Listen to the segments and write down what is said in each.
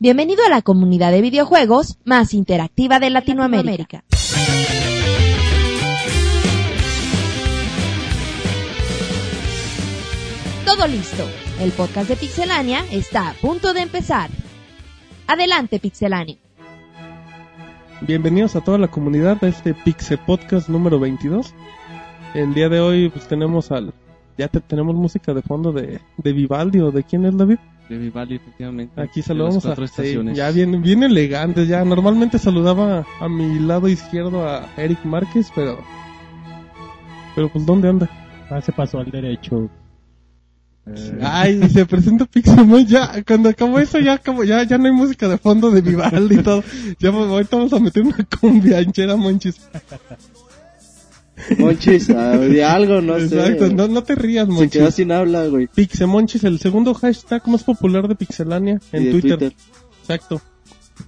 Bienvenido a la comunidad de videojuegos más interactiva de Latinoamérica. Todo listo. El podcast de Pixelania está a punto de empezar. Adelante, Pixelania. Bienvenidos a toda la comunidad a este Pixel Podcast número 22. El día de hoy pues tenemos al... Ya te- tenemos música de fondo de, de Vivaldi o de quién es David. De Vivaldi, efectivamente. Aquí saludamos a... sí, estaciones. ya bien, bien elegantes, ya. Normalmente saludaba a mi lado izquierdo a Eric Márquez, pero... Pero pues ¿dónde anda? Ah, se pasó al derecho. Eh, Ay, se presenta Pixelmon ya, cuando acabó eso ya acabó, ya, ya no hay música de fondo de Vivaldi y todo. Ya ahorita vamos a meter una cumbia anchera, monchis. Monchis, ah, de algo, no Exacto, sé. no, no te rías, Se monchis. quedó sin habla, güey. Pixemonchis, el segundo hashtag más popular de Pixelania en de Twitter. Exacto.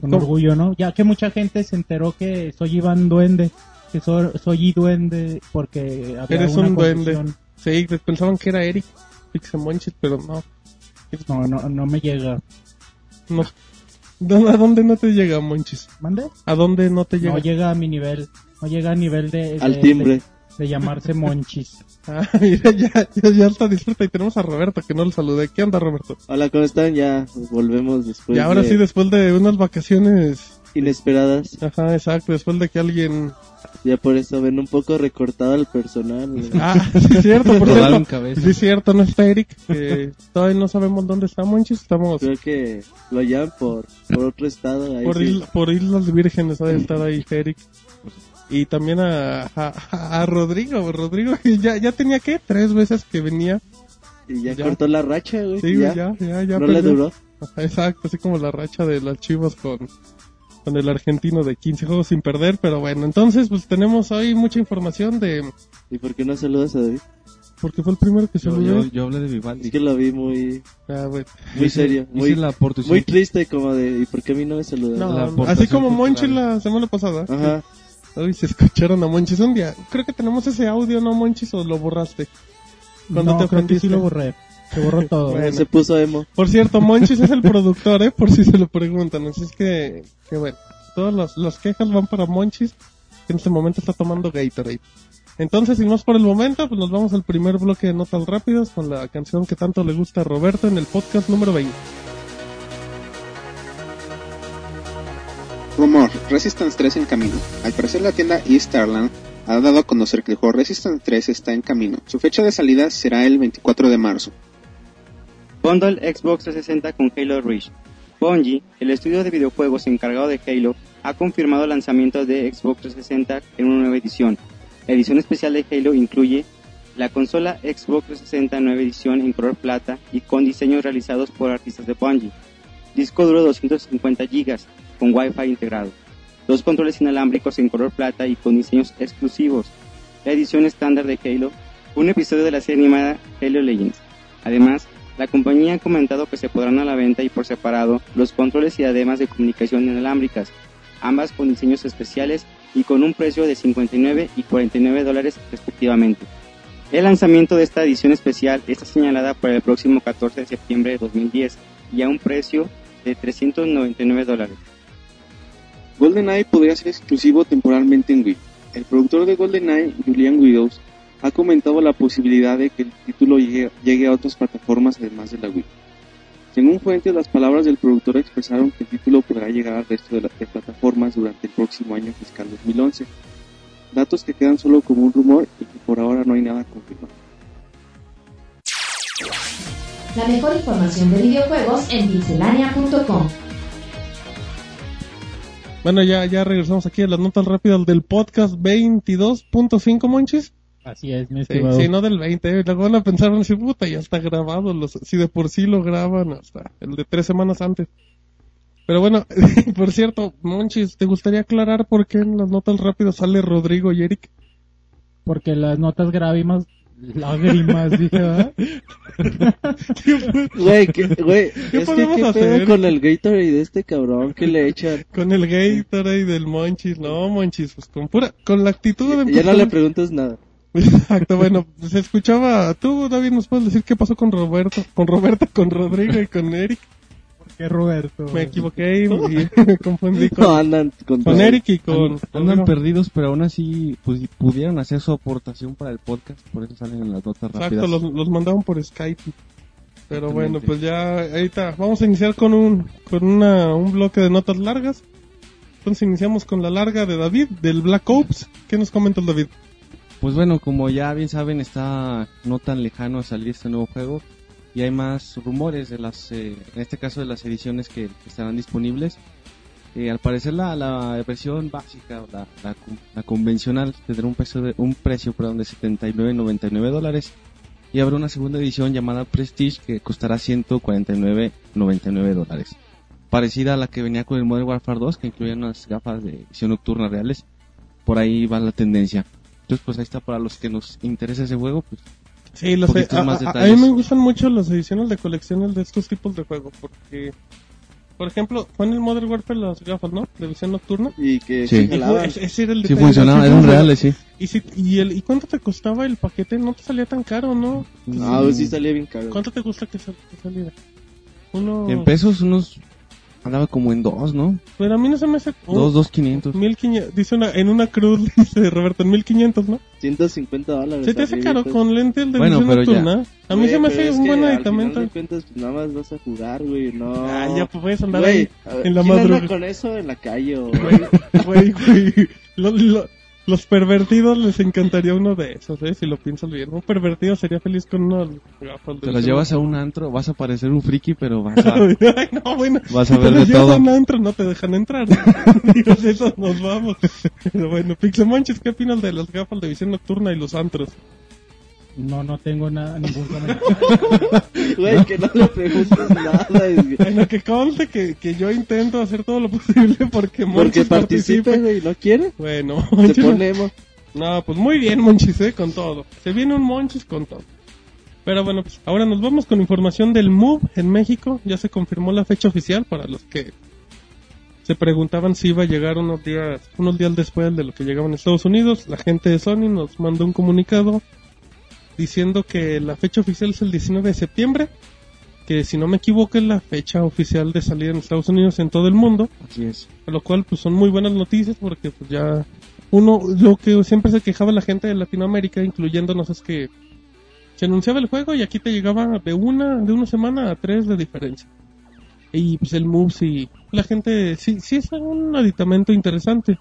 Con ¿Cómo? orgullo, ¿no? Ya que mucha gente se enteró que soy Iván Duende. Que soy, soy Duende porque había Eres una un duende. Sí, pensaban que era Eric Pixemonchis, pero no. No, no, no me llega. no. ¿Dó- ¿A dónde no te llega, Monchis? ¿Mande? ¿A dónde no te llega? No llega a mi nivel. No llega a nivel de... de- Al timbre. De, de llamarse Monchis. Ah, mira, ya, ya, ya está disfruta y tenemos a Roberto que no lo saludé. ¿Qué onda, Roberto? Hola, ¿cómo están? Ya volvemos después y ahora de sí, después de unas vacaciones. inesperadas. Ajá, exacto, después de que alguien. Ya por eso ven un poco recortado el personal. Ah, sí, es cierto, por cierto. cabeza. Sí, es cierto, no está Eric. Que todavía no sabemos dónde está Monchis. Estamos Creo que lo llaman por, por otro estado. Ahí por, sí. il- por Islas Vírgenes, ha de estar ahí Eric. Y también a, a, a Rodrigo. Rodrigo que ya, ya tenía que tres veces que venía. Y ya, ya. cortó la racha, güey. Sí, ya. ya, ya, ya. no le duró. Exacto, así como la racha de las chivas con, con el argentino de 15 juegos sin perder. Pero bueno, entonces pues tenemos hoy mucha información de... ¿Y por qué no saludas a David? Porque fue el primero que Yo, saludé. yo, yo hablé de Vivaldi. Es que lo vi muy, Ah, bueno. muy Hice- serio. hice Muy, la muy triste, como de. ¿Y por qué a mí no me saludas? No, la así como Monchi la semana pasada. Ajá. Hoy se escucharon a Monchis un día. Creo que tenemos ese audio, ¿no, Monchis? ¿O lo borraste? Cuando no, te creo que sí lo borré. Se borró todo. Bueno. Se puso emo. Por cierto, Monchis es el productor, ¿eh? Por si se lo preguntan. Así es que, que bueno, todas las, las quejas van para Monchis, que en este momento está tomando Gatorade. Entonces, sin más por el momento, pues nos vamos al primer bloque de notas rápidas con la canción que tanto le gusta a Roberto en el podcast número 20. Rumor, Resistance 3 en camino. Al parecer la tienda Easterland ha dado a conocer que el juego Resistance 3 está en camino. Su fecha de salida será el 24 de marzo. Bundle Xbox 360 con Halo Reach. Bungie, el estudio de videojuegos encargado de Halo, ha confirmado lanzamiento de Xbox 360 en una nueva edición. La edición especial de Halo incluye la consola Xbox 360 nueva edición en color plata y con diseños realizados por artistas de Bungie. Disco duro 250 GB con Wi-Fi integrado. Dos controles inalámbricos en color plata y con diseños exclusivos. La edición estándar de Halo, un episodio de la serie animada Halo Legends. Además, la compañía ha comentado que se podrán a la venta y por separado los controles y además de comunicación inalámbricas, ambas con diseños especiales y con un precio de 59 y 49 dólares respectivamente. El lanzamiento de esta edición especial está señalada para el próximo 14 de septiembre de 2010 y a un precio de 399 dólares. GoldenEye podría ser exclusivo temporalmente en Wii. El productor de GoldenEye, Julian Widows, ha comentado la posibilidad de que el título llegue, a otras plataformas además de la Wii. Según fuentes, las palabras del productor expresaron que el título podrá llegar al resto de, la- de plataformas durante el próximo año fiscal 2011. Datos que quedan solo como un rumor y que por ahora no hay nada confirmado. La mejor información de videojuegos en pixelania.com. Bueno, ya, ya regresamos aquí a las notas rápidas del podcast 22.5, Monchis. Así es, mi Sí, estimado. sí, no del 20. eh. Luego van a pensar, van a decir, puta, ya está grabado. Los, si de por sí lo graban hasta el de tres semanas antes. Pero bueno, por cierto, Monchis, ¿te gustaría aclarar por qué en las notas rápidas sale Rodrigo y Eric? Porque las notas grávimas, lágrimas, dije, ¿verdad? Güey, ¿qué, güey, ¿Qué es que podemos qué hacer? pedo con el Gatorade de este cabrón que le echan. Con el Gatorade del Monchis. No, Monchis, pues con pura, con la actitud de Ya no le preguntes nada. Exacto, bueno, se escuchaba, tú David nos puedes decir qué pasó con Roberto, con Roberto, con Rodrigo y con Eric. Equivoqué, Roberto. Me equivoqué y me confundí No, con, andan con. Eric y con... An- con andan perdidos, pero aún así pues, pudieron hacer su aportación para el podcast, por eso salen en las notas Exacto, rápidas. los, los mandaban por Skype. Pero bueno, pues ya ahorita vamos a iniciar con un con una, un bloque de notas largas. Entonces iniciamos con la larga de David, del Black Ops. ¿Qué nos comentas, David? Pues bueno, como ya bien saben, está no tan lejano a salir este nuevo juego y hay más rumores de las, eh, en este caso de las ediciones que, que estarán disponibles. Eh, al parecer la, la versión básica, la, la, la convencional, tendrá un precio de, un precio perdón, de 79.99 dólares y habrá una segunda edición llamada Prestige que costará 149.99 dólares. Parecida a la que venía con el Modern Warfare 2 que incluía unas gafas de visión nocturna reales. Por ahí va la tendencia. Entonces, pues ahí está para los que nos interesa ese juego, pues Sí, los, Poquitos a, más a- mí me gustan mucho las ediciones de colecciones de estos tipos de juegos. Porque, por ejemplo, fue en el Modern Warfare las gafas, ¿no? De visión nocturna. Y que Sí. Y fue- ese- ese era el sí funcionaba, ¿no? eran reales, sí. ¿Y, si, y, el, ¿Y cuánto te costaba el paquete? No te salía tan caro, ¿no? Ah, pues sí salía bien caro. ¿Cuánto te gusta que, sal- que saliera? Uno... En pesos unos andaba como en dos, ¿no? Pero a mí no se me hace... Dos, dos quinientos. 1500, dice una, en una cruz, dice Roberto, en 1500, ¿no? 150 dólares. ¿Se te hace caro pues. con lentes de Bueno, pero ya. nocturna? A mí Güey, se me hace un buen al aditamento. final de cuentas, pues nada más vas a jugar, güey, no. Ah, ya puedes andar Güey, ahí ver, en la ¿quién anda madrugada. con eso en la calle o... Güey, güey. Lo- lo- los pervertidos les encantaría uno de esos, ¿eh? Si lo piensas bien. Un pervertido sería feliz con gafas de Te las visión llevas a un antro, vas a parecer un friki, pero vas a, Ay, no, bueno. vas a te ver los de llevas todo. a un antro, no te dejan entrar. Digo, de esos nos vamos. Pero bueno, Pixemonchis, ¿qué opinas de las gafas de visión nocturna y los antros? No, no tengo nada, ningún comentario. Güey, que no le preguntes nada. es- Bueno, que conste que, que yo intento hacer todo lo posible porque Porque Monchis participe, participe. güey, ¿no quiere? Bueno, Se Monchis, pone emo. No, pues muy bien, Monchis, ¿eh? Con todo. Se viene un Monchis con todo. Pero bueno, pues ahora nos vamos con información del MOVE en México. Ya se confirmó la fecha oficial para los que se preguntaban si iba a llegar unos días, unos días después de lo que llegaba en Estados Unidos. La gente de Sony nos mandó un comunicado diciendo que la fecha oficial es el 19 de septiembre. Que si no me equivoco es la fecha oficial de salida en Estados Unidos en todo el mundo. Así es. A lo cual pues son muy buenas noticias porque pues ya uno lo que siempre se quejaba la gente de Latinoamérica incluyéndonos es que se anunciaba el juego y aquí te llegaba de una de una semana a tres de diferencia y pues el move sí la gente sí sí es un aditamento interesante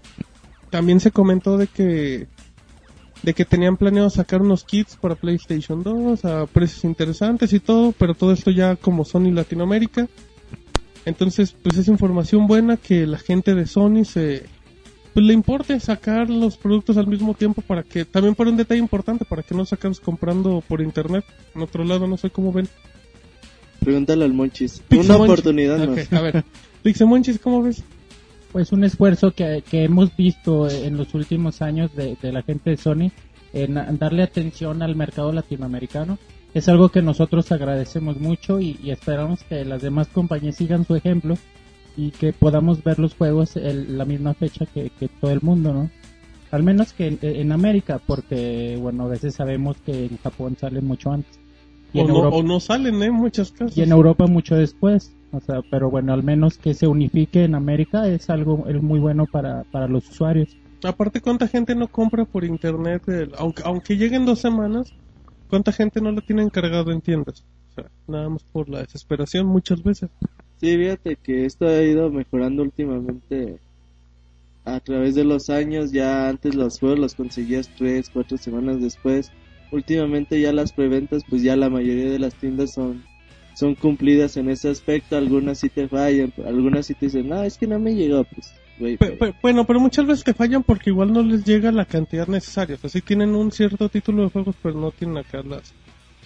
también se comentó de que de que tenían planeado sacar unos kits para PlayStation 2 a precios interesantes y todo pero todo esto ya como Sony Latinoamérica entonces, pues es información buena que la gente de Sony se pues le importe sacar los productos al mismo tiempo para que también por un detalle importante para que no se acabes comprando por internet en otro lado, no sé cómo ven. Pregúntale al Monchis. Una Monchis. oportunidad Ok, más. a ver, Pixemonchis, ¿cómo ves? Pues un esfuerzo que, que hemos visto en los últimos años de, de la gente de Sony en darle atención al mercado latinoamericano. Es algo que nosotros agradecemos mucho y, y esperamos que las demás compañías sigan su ejemplo y que podamos ver los juegos en la misma fecha que, que todo el mundo, ¿no? Al menos que en, en América, porque, bueno, a veces sabemos que en Japón sale mucho antes. Y O en no, Europa o no salen, ¿eh? Muchas casas. y en Europa mucho después. O sea, pero bueno, al menos que se unifique en América es algo es muy bueno para, para los usuarios. Aparte, ¿cuánta gente no compra por internet? el- aunque, aunque lleguen dos semanas, ¿cuánta gente no lo tiene encargado en tiendas? O sea, nada más por la desesperación muchas veces. Sí, fíjate que esto ha ido mejorando últimamente a través de los años. Ya antes los juegos los conseguías tres, cuatro semanas después. Últimamente ya las preventas, pues ya la mayoría de las tiendas son son cumplidas en ese aspecto. Algunas sí te fallan, algunas sí te dicen, no, es que no me llegó, pues, bueno, pero muchas veces te fallan porque igual no les llega la cantidad necesaria. O sea, sí tienen un cierto título de juegos, pero no tienen acá las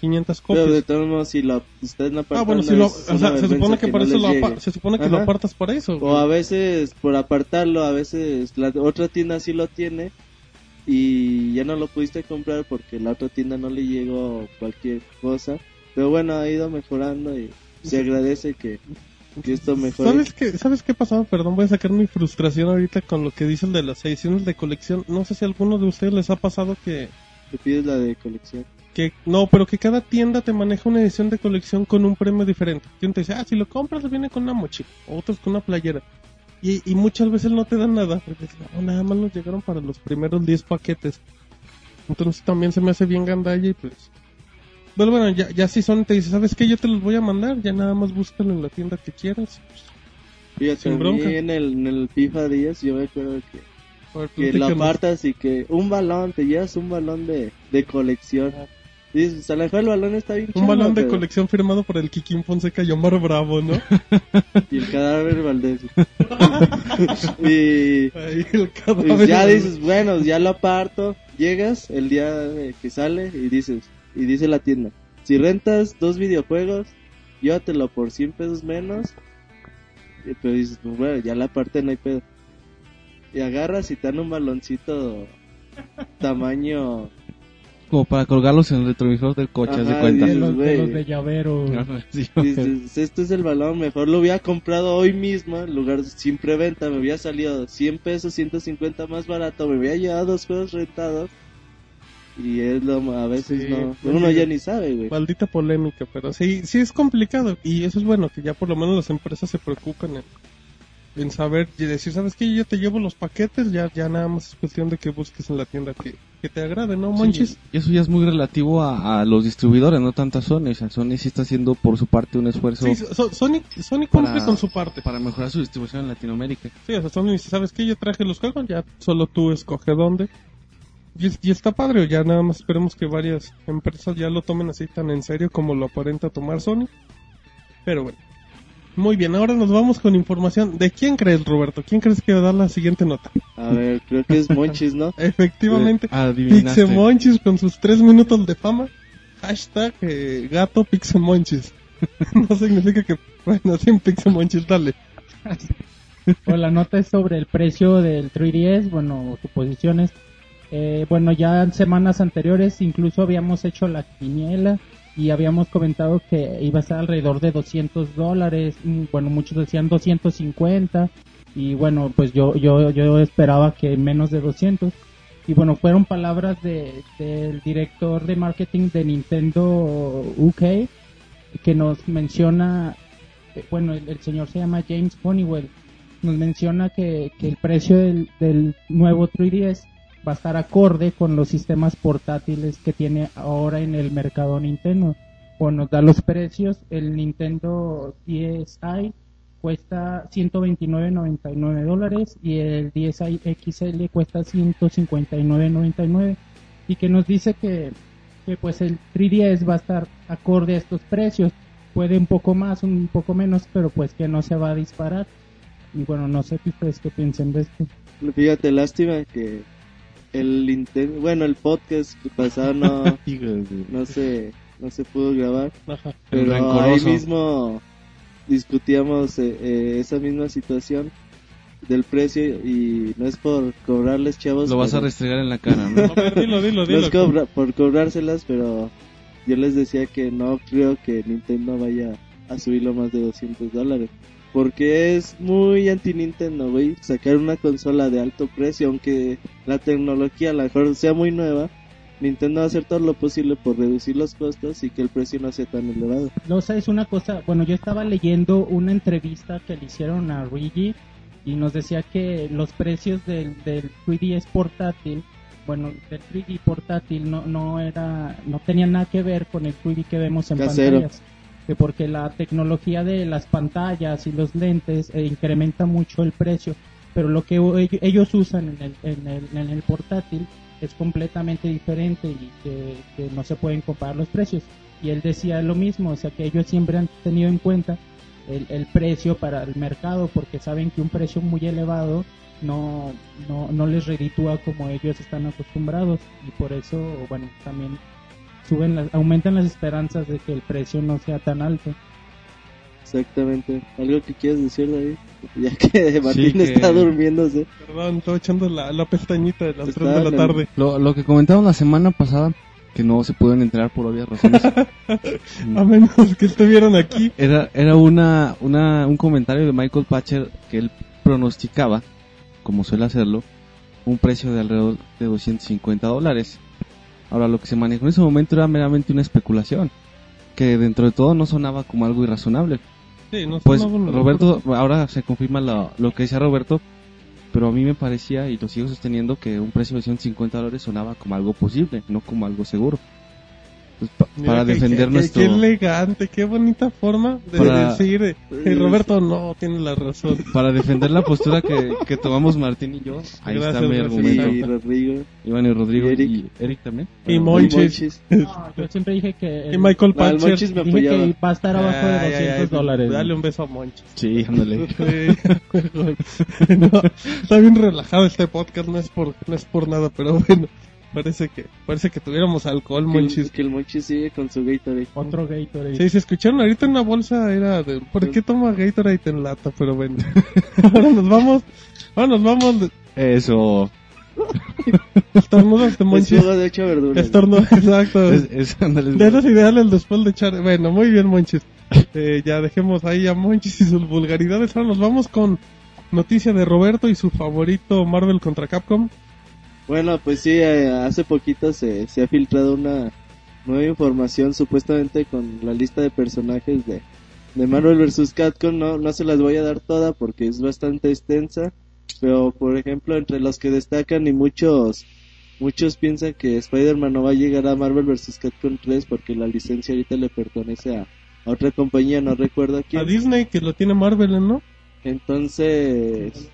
500 Pero de copias. todos modos, si lo están Ah, apartando, bueno, si lo, o sea, se supone que por no eso lo, llegue. se supone que lo apartas para eso. O a veces por apartarlo, a veces la otra tienda sí lo tiene y ya no lo pudiste comprar porque la otra tienda no le llegó cualquier cosa. Pero bueno, ha ido mejorando y se agradece que, que esto mejore. ¿Sabes qué, ¿Sabes qué pasaba? Perdón, voy a sacar mi frustración ahorita con lo que dicen de las ediciones de colección. No sé si a alguno de ustedes les ha pasado que, Te pides la de colección. que no, pero que cada tienda te maneja una edición de colección con un premio diferente. Que uno te dice, ah, si lo compras viene con una mochila, otros con una playera. Y, y muchas veces no te dan nada, porque no, nada más nos llegaron para los primeros 10 paquetes. Entonces también se me hace bien gandalla y pues... Pero bueno, ya, ya si son, te dice, ¿sabes qué? Yo te los voy a mandar, ya nada más búscalo en la tienda que quieras. Fíjate, Sin a mí bronca. en el, en el FIFA 10 yo me acuerdo que, ver, que lo apartas y que un balón, te llevas un balón de, de colección. Dices, a lo mejor el balón está bien Un balón de pero- colección firmado por el Kikín Fonseca y Omar Bravo, ¿no? Y el cadáver Valdés. y Ahí el y cadáver. ya dices, bueno, ya lo aparto. Llegas el día que sale y dices, y dice la tienda, si rentas dos videojuegos, llévatelo por 100 pesos menos. Y pero dices, pues bueno, ya la parte no hay pedo. Y agarras y te dan un baloncito tamaño Como para colgarlos en el retrovisor del coche, haz de Ajá, cuenta. De dices, los, de los de llavero. Sí, Dices, este es el balón, mejor lo hubiera comprado hoy mismo, en lugar sin preventa, me hubiera salido 100 pesos, 150 más barato, me hubiera llevado dos juegos rentados. Y es lo a veces Sí, no, pues uno sí. ya ni sabe, güey. Maldita polémica, pero sí, sí es complicado. Y eso es bueno, que ya por lo menos las empresas se preocupan en, en saber y decir, ¿sabes qué? Yo te llevo los paquetes, ya, ya nada más es cuestión de que busques en la tienda que, que te agrade, ¿no, Monchis? Sí, y eso ya es muy relativo a, a los distribuidores, no tanto a Sony. O sea, Sony sí está haciendo por su parte un esfuerzo Sí, So- Sony, Sony cumple Para- con su parte. para mejorar su distribución en Latinoamérica. Sí, o sea, Sony dice, ¿sabes qué? Yo traje los juegos, ya solo tú escoge dónde. Y, y está padre, o ya nada más esperemos que varias empresas ya lo tomen así tan en serio como lo aparenta tomar Sony. Pero bueno. Muy bien, ahora nos vamos con información. ¿De quién crees, Roberto? ¿Quién crees que va a dar la siguiente nota? A ver, creo que es Monchis, ¿no? Efectivamente, Adivinaste. Pixemonchis con sus tres minutos de fama. Hashtag eh, gato Pixemonchis. no significa que, bueno, sin Pixemonchis, dale. O la nota es sobre el precio del 3DS, bueno, suposiciones. Eh, bueno, ya en semanas anteriores incluso habíamos hecho la quiniela y habíamos comentado que iba a estar alrededor de 200 dólares. Mm, Bueno, muchos decían 250 y bueno, pues yo, yo, yo esperaba que menos de 200. Y bueno, fueron palabras de, del director de marketing de Nintendo UK que nos menciona, eh, bueno, el, señor se llama James Honeywell, nos menciona que, que el precio del, del nuevo 3DS va a estar acorde con los sistemas portátiles que tiene ahora en el mercado Nintendo. Bueno, nos da los precios, el Nintendo DSi cuesta 129.99 dólares y el DSi XL cuesta 159.99 y que nos dice que, que pues el 3DS va a estar acorde a estos precios. Puede un poco más un poco menos pero pues que no se va a disparar. Y bueno no sé ustedes qué piensen de esto Fíjate, lástima que el Nintendo, bueno, el podcast pasado no, no se, no se pudo grabar. Pero ahí mismo discutíamos eh, eh, esa misma situación del precio y no es por cobrarles chavos. Lo vas a pero- restregar en la cara, ¿no? A ver, dilo, dilo, no dilo. es cobra- por cobrárselas, pero yo les decía que no creo que Nintendo vaya a subirlo más de 200 dólares. Porque es muy anti-Nintendo, güey, sacar una consola de alto precio, aunque la tecnología a lo mejor sea muy nueva. Nintendo va a hacer todo lo posible por reducir los costos y que el precio no sea tan elevado. no sabes una cosa bueno yo estaba leyendo una entrevista que le hicieron a Luigi y nos decía que los precios del, del 3DS portátil bueno del 3D portátil no no era no tenía nada que ver con el 3D que vemos en Casero. pantallas que porque la tecnología de las pantallas y los lentes eh, incrementa mucho el precio pero lo que ellos usan en el, en el, en el portátil es completamente diferente y que, que no se pueden comparar los precios. Y él decía lo mismo o sea que ellos siempre han tenido en cuenta el, el precio para el mercado porque saben que un precio muy elevado no, no, no les reditúa como ellos están acostumbrados. Y por eso bueno también suben las, aumentan las esperanzas de que el precio no sea tan alto Exactamente. ¿Algo que quieras decir, David? Ya que Martín que- está durmiéndose. Perdón, estoy echando la, la pestañita de las Está 3 de la en tarde. Lo, lo que comentamos la semana pasada, que no se pueden enterar por obvias razones, A menos que estuvieran aquí. era, era una, una, un comentario de Michael Patcher que él pronosticaba, como suele hacerlo, un precio de alrededor de 250 dólares. Ahora, lo que se manejó en ese momento era meramente una especulación, que dentro de todo no sonaba como algo irrazonable. Sí, no Pues Roberto, ahora se confirma lo, lo que decía Roberto, pero a mí me parecía, y lo sigo sosteniendo, que un precio de 150 dólares sonaba como algo posible, no como algo seguro. Pues, pa- Mira para defender que- nuestro... Qué elegante, qué bonita forma de Para- decir. eh, eh, Roberto no tiene la razón. Para defender la postura que, que tomamos Martín y yo, ahí está Gracias, mi gracias. argumento. Y Rodrigo. Iván y Rodrigo Y Eric. y Eric también. Y. Monchis. No, yo siempre dije que... Y Michael No, el Patcher. Monchis me dije que va a estar abajo de Ay, 200 ay, ay, dólares. Dale un beso a Monchis. Sí, ándale. No, está bien relajado este podcast, no es por, no es por nada, pero bueno, parece que, parece que tuviéramos alcohol, Monchis. que el Monchis sigue con su Gatorade. Otro Gatorade. Sí, se escucharon ahorita en la bolsa era de, ¿por qué toma Gatorade en lata? Pero bueno, ahora nos vamos, ahora nos vamos, de- Eso. estornudos de Monchis, jugo de hecho verduras. estornudos, exacto. Es, es- ándale. De esos ideales después de echar. Bueno, muy bien, Monchis. Eh, ya dejemos ahí a Monchis y sus vulgaridades. Ahora nos vamos con noticia de Roberto y su favorito Marvel contra Capcom. Bueno, pues sí, eh, hace poquito se, se ha filtrado una nueva información supuestamente con la lista de personajes de, de Marvel vs. Capcom. No, no se las voy a dar toda porque es bastante extensa. Pero, por ejemplo, entre los que destacan y muchos muchos piensan que Spider-Man no va a llegar a Marvel vs. Capcom 3 porque la licencia ahorita le pertenece a, a otra compañía, no recuerdo a quién. A Disney, que lo tiene Marvel, ¿no? Entonces,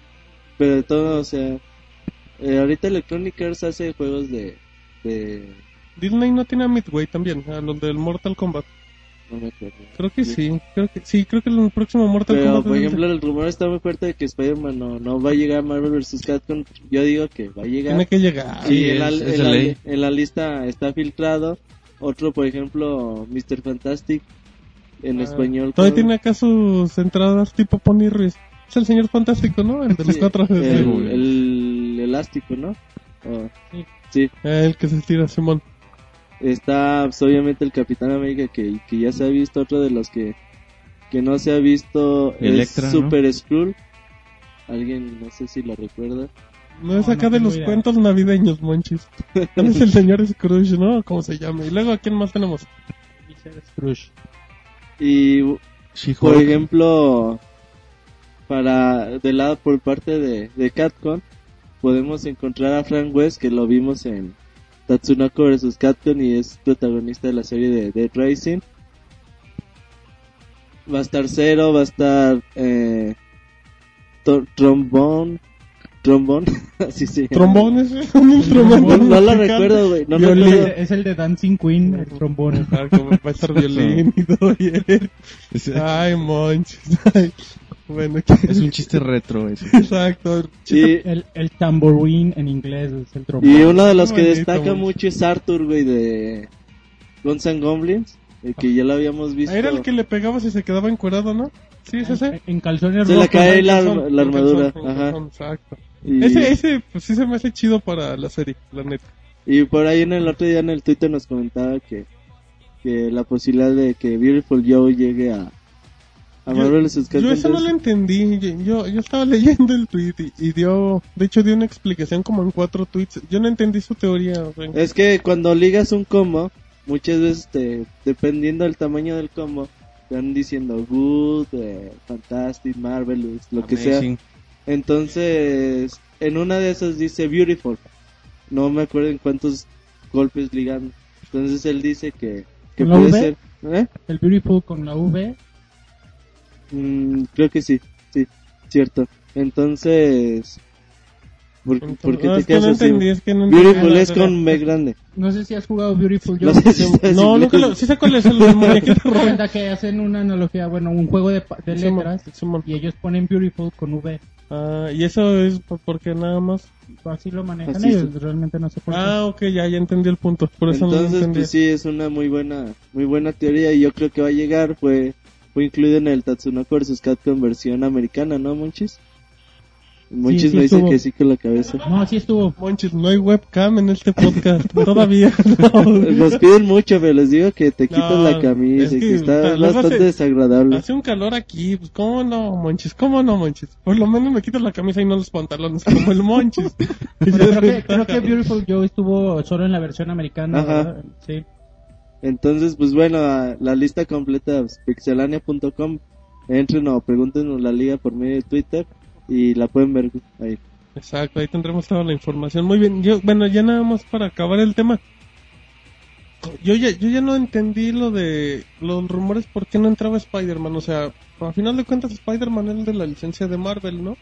pero de todo, o sea, eh, ahorita Electronic Arts hace juegos de, de, Disney no tiene a Midway también, a los del Mortal Kombat. no me acuerdo. Creo que sí, creo que sí, creo que el próximo Mortal Pero, Kombat por ejemplo, el rumor está muy fuerte de que Spider-Man no, no va a llegar a Marvel vs. Capcom. Yo digo que va a llegar. tiene que llegar. Sí, Sí, en, la, es- es en de la- ley. en la lista está filtrado. Otro, por ejemplo, Mr. Fantastic, en Ah, español. Todavía tiene acá sus entradas tipo Pony Ruiz. Es el señor fantástico, ¿no? El de los Sí, cuatro. el, el, el elástico, ¿no? Oh, Sí. sí. el que se estira, Simón. Está pues, obviamente el Capitán América que, que ya se ha visto, otro de los que, que no se ha visto Electra, es ¿no? Super Skrull. Alguien, no sé si lo recuerda. No es No, acá no de los idea. cuentos navideños, Monchis. Es el señor Scrooge, ¿no? ¿Cómo se llama? Y luego, ¿a quién más tenemos? Scrooge. Y, por ejemplo, para, de lado por parte de, de Capcom, podemos encontrar a Frank West, que lo vimos en Tatsunoko vs. Capcom y es protagonista de la serie de Dead Racing. Va a estar Zero, va a estar eh, Trombone, Trombone, así se llama. ¿Trombones? ¿Un instrumento No, no lo recuerdo, güey, no recuerdo. Es, es el de Dancing Queen, el trombón. Ah, como va a estar violín y todo bien. Ay. Bueno, ¿qué? Es un chiste retro ese. Exacto. Y, El, el tambourine en inglés es el trombón. y uno de los que Bonito, destaca mucho es Arthur, güey, de Guns N' Goblins, el que ya lo habíamos visto. Era el que le pegabas y se quedaba encuerado, ¿no? Sí, es ese. En, en calzones Se le cae la, Calzón, la armadura. calzón, Ajá. calzón, Exacto. Y, Ese, ese, pues sí se me hace chido para la serie, la neta. y por ahí en el otro día en el Twitter nos comentaba que, que la posibilidad de que Beautiful Joe llegue a, a Yo- eso no lo entendí. Yo, yo, estaba leyendo el tweet y, y dio, de hecho dio una explicación como en cuatro tweets. Yo no entendí su teoría. Es que cuando ligas un combo, muchas veces te, dependiendo del tamaño del combo, te van diciendo good, eh, fantastic, marvelous, lo que sea. Entonces, en una de esas dice beautiful. No me acuerdo en cuántos golpes ligan. Entonces él dice que, que ¿Con la puede V? ser. ¿Eh? El Beautiful con la V. Mm, creo que sí, sí, cierto. Entonces, ¿por, entonces- por qué no, te es que quedas no así? entendí, es que no Beautiful es con B grande. No sé si has jugado Beautiful Joe. No sé si No, nunca lo, sí sé cuál es el muñequito. Cuenta que hacen una analogía, bueno, un juego de, de letras Simón. y ellos ponen Beautiful con V. Ah, y eso es por- porque nada más. Así lo manejan Así ellos, es. realmente no sé por qué. Ah, ok, ya, ya entendí el punto. Por eso no lo Entonces, entendí. pues sí, es una muy buena, muy buena teoría y yo creo que va a llegar. Fue, fue incluido en el Tatsunoko vs. Capcom versión americana, ¿no, Monchis? Monchis sí me dice estuvo. que sí con la cabeza. No, sí estuvo. Monchis, no hay webcam en este podcast. Todavía no. Nos piden mucho, pero les digo que te quitas No, la camisa es y que que está bastante hace- desagradable. Hace un calor aquí, pues cómo no, Monchis, cómo no, Monchis. Por lo menos me quitas la camisa y no los pantalones como el Monchis. Creo, que, creo que Beautiful Joe estuvo solo en la versión americana. Ajá. Sí. Entonces, pues bueno, la lista completa es pixelania.com. Entren o pregúntenos la liga por medio de Twitter y la pueden ver ahí. Exacto, ahí tendremos toda la información. Muy bien, yo, bueno, ya nada más para acabar el tema. Yo ya, yo ya no entendí lo de los rumores por qué no entraba Spider-Man. O sea, a final de cuentas Spider-Man es el de la licencia de Marvel, ¿no?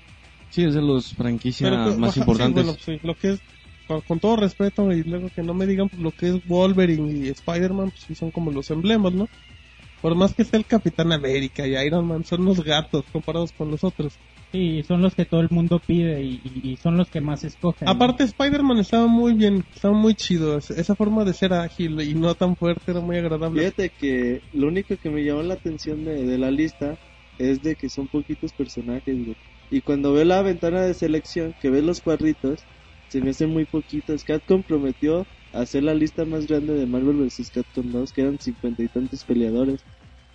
Sí, es de los franquicias Pero, más ajá, importantes. Sí, bueno, sí, lo que es, con, con todo respeto y luego que no me digan pues, lo que es Wolverine y Spider-Man, pues sí son como los emblemas, ¿no? Por más que esté el Capitán América y Iron Man, son los gatos comparados con los otros. Sí, son los que todo el mundo pide y, y- y son los que más escogen. ¿no? Aparte, Spider-Man estaba muy bien, estaba muy chido. Es- Esa forma de ser ágil y no tan fuerte era muy agradable. Fíjate que lo único que me llamó la atención de, de la lista es de que son poquitos personajes, güey. Y cuando veo la ventana de selección, que ves los cuadritos, se me hacen muy poquitos. Capcom prometió hacer la lista más grande de Marvel vs. Capcom 2, que eran cincuenta y tantos peleadores.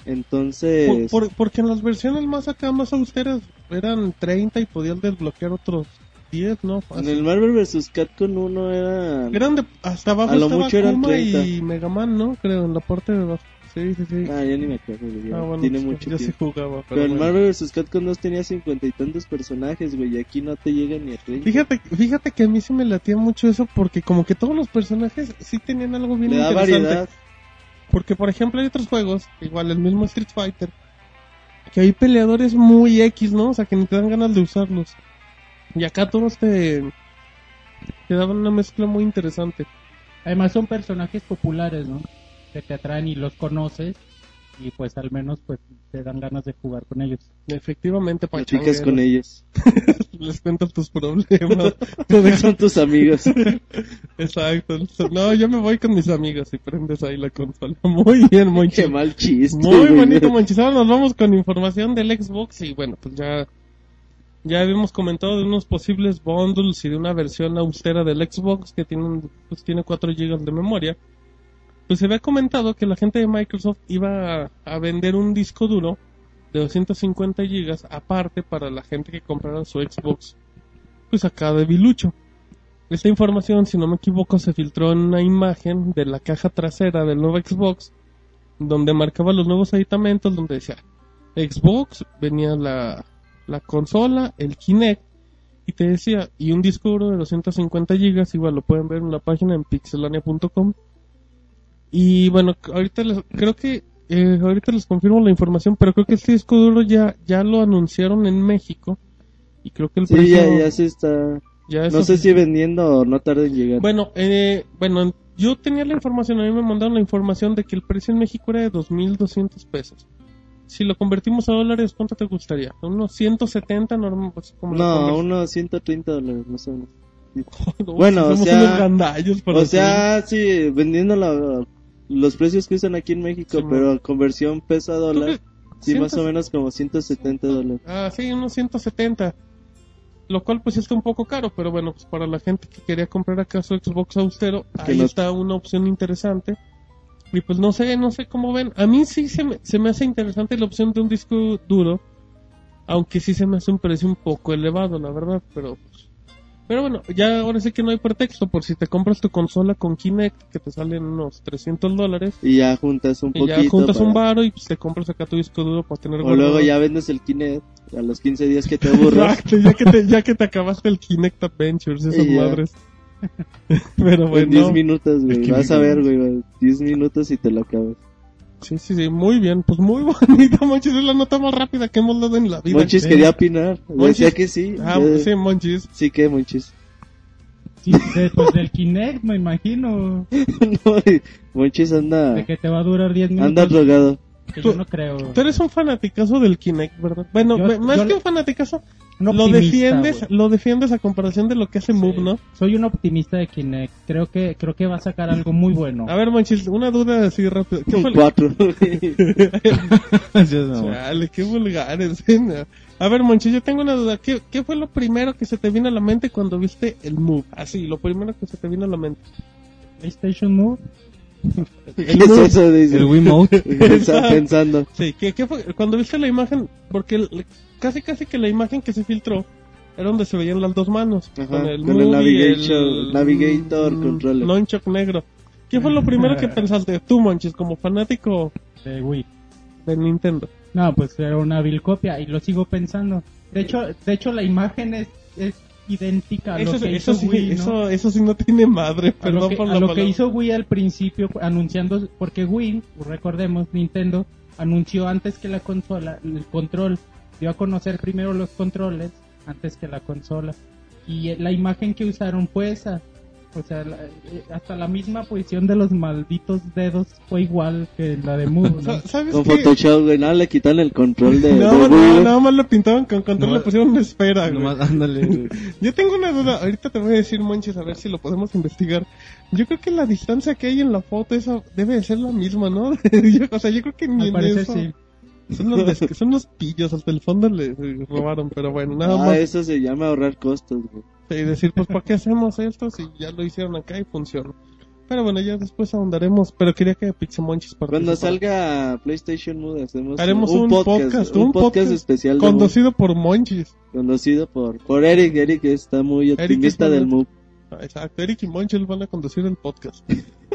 Entonces, Por- por- porque en las versiones más acá, más austeras, eran 30 y podían desbloquear otros 10, ¿no? en el Marvel vs. Capcom 1 eran... Eran de, hasta abajo A lo estaba mucho eran Kuma y 30. Mega Man, ¿no? Creo, en la parte de abajo. Sí, sí, sí. Ah, ya ni me acuerdo, Ah, bueno, tiene pues, mucho yo sí tiempo. jugaba, pero, Pero el. Marvel vs. Capcom 2 tenía cincuenta y tantos personajes, güey, y aquí no te llegan ni a 30. Fíjate, fíjate que a mí se me latía mucho eso porque como que todos los personajes sí tenían algo bien Le da interesante. variedad. Porque, por ejemplo, hay otros juegos, igual el mismo Street Fighter, que hay peleadores muy X, ¿no? O sea, que ni te dan ganas de usarlos. Y acá todos te, te daban una mezcla muy interesante. Además son personajes populares, ¿no? Que te atraen y los conoces y pues al menos pues te dan ganas de jugar con ellos. Efectivamente, Platicas con ellos. Les cuentas tus problemas. Son tus amigos. Exacto. No, yo me voy con mis amigos y prendes ahí la consola. Muy bien, muy Qué mal chiste. Muy bonito, Monchis. Ahora nos vamos con información del Xbox y bueno, pues ya, ya habíamos comentado de unos posibles bundles y de una versión austera del Xbox que tiene, un- pues tiene 4 GB de memoria. Pues se había comentado que la gente de Microsoft iba a, vender un disco duro de 250 GB aparte para la gente que comprara su Xbox, pues acá de Bilucho. Esta información, si no me equivoco, se filtró en una imagen de la caja trasera del nuevo Xbox donde marcaba los nuevos aditamentos, donde decía Xbox, venía la, la consola, el Kinect, y te decía, y un disco duro de 250 gigas, igual lo pueden ver en la página en pixelania.com. Y bueno, ahorita les, creo que, eh, ahorita les confirmo la información, pero creo que este disco duro ya, ya lo anunciaron en México, y creo que el Sí, precio ya, ya se está. ya No sé si vendiendo o no tarda en llegar. Bueno, eh, bueno, yo tenía la información, a mí me mandaron la información de que el precio en México era de 2.200 pesos. Si lo convertimos a dólares, ¿cuánto te gustaría? ¿Unos 170 normal? Pues, como no, unos 130 dólares más o menos. No, bueno, o sea- O sea, sí, vendiendo la- los precios que usan aquí en México, Sí, pero conversión peso a dólar, sí, más o 100 menos como 170 dólares. Ah, sí, unos 170. Lo cual pues está un poco caro, pero bueno, pues para la gente que quería comprar acá su Xbox austero, ahí no- está una opción interesante. Y pues no sé, no sé cómo ven. A mí sí se me, se me hace interesante la opción de un disco duro, aunque sí se me hace un precio un poco elevado, la verdad, pero pero bueno, ya ahora sí que no hay pretexto, por si te compras tu consola con Kinect, que te salen unos 300 dólares, Y ya juntas un y poquito. ya juntas un para- varo y pues te compras acá tu disco duro para tener O luego guardado. ya vendes el Kinect a los 15 días que te aburras. Exacto, ya que te, ya que te acabaste el Kinect Adventures, esas Y madres. Pero en bueno, 10 minutos, güey. Vas a ver, güey. 10 minutos y te lo acabas. Sí, sí, sí, muy bien, pues muy bonito, Monchis, es la nota más rápida que hemos dado en la vida. Monchis Sí. quería opinar. Decía Monchis- que sí. Ah, sí, Monchis. Sí que, Monchis. Sí, de- pues del Kinect me imagino, no, Monchis anda, de que te va a durar 10 minutos. anda drogado. que yo no creo. Tú eres un fanaticazo del Kinect, ¿verdad? Bueno, Yo- más yo- que un fanaticazo, lo optimista, defiendes, lo defiendes a comparación de lo que hace Move, ¿no? Soy un optimista de Kinect. Creo que creo que va a sacar algo muy bueno. A ver, Monchis, una duda así rápido. ¿Qué fue Un el- 4. Sí, no. Chale, qué vulgares. ¿eh? A ver, Monchi, yo tengo una duda. ¿Qué, ¿Qué fue lo primero que se te vino a la mente cuando viste el Move? Así, lo primero que se te vino a la mente. PlayStation Move. ¿Qué es eso? Dice. El Wiimote. Está pensando. Sí, ¿qué, qué fue? Cuando viste la imagen, porque el- casi casi que la imagen que se filtró era donde se veían las dos manos. Ajá, con el, con el Navigator- Navigator mm, controller. Nunchuck negro. ¿Qué fue lo primero que pensaste tú, Monchis, como fanático de Wii. de Nintendo? No, pues era una vil copia y lo sigo pensando. De hecho, de hecho la imagen es, es idéntica a Eso, lo que eso hizo sí, Wii, ¿no? eso, eso sí no tiene madre, a lo, perdón que, por a lo que hizo Wii al principio anunciando porque Wii recordemos Nintendo anunció antes que la consola el control dio a conocer primero los controles antes que la consola y la imagen que usaron fue esa o sea la- eh, hasta la misma posición de los malditos dedos fue igual que la de Move ¿no? Sa- ¿Sabes Con? Photoshop, güey. Nada, le quitan el control de, No, de no, nada más lo pintaban con control, No, le pusieron una esfera, güey. Nomás, ándale. güey. Yo tengo una duda, ahorita te voy a decir, Monchis, a ver si lo podemos investigar. Yo creo que la distancia que hay en la foto, esa debe de ser la misma, ¿no? Yo- o sea, yo creo que ni al en parecer eso. sí Son los, des- son los pillos, hasta el fondo le le robaron, pero bueno, nada Ah, más. eso se llama ahorrar costos, güey. Y decir, pues, ¿para qué hacemos esto si ya lo hicieron acá y funciona? Pero bueno, ya después ahondaremos, pero quería que Pixemonchis Cuando salga PlayStation Move hacemos Haremos un podcast, un podcast especial de Move, Conducido por Monchis. conducido por, por Eric. Eric está muy Eric optimista del. Ah, Exacto, Eric y Monchis van a conducir el podcast.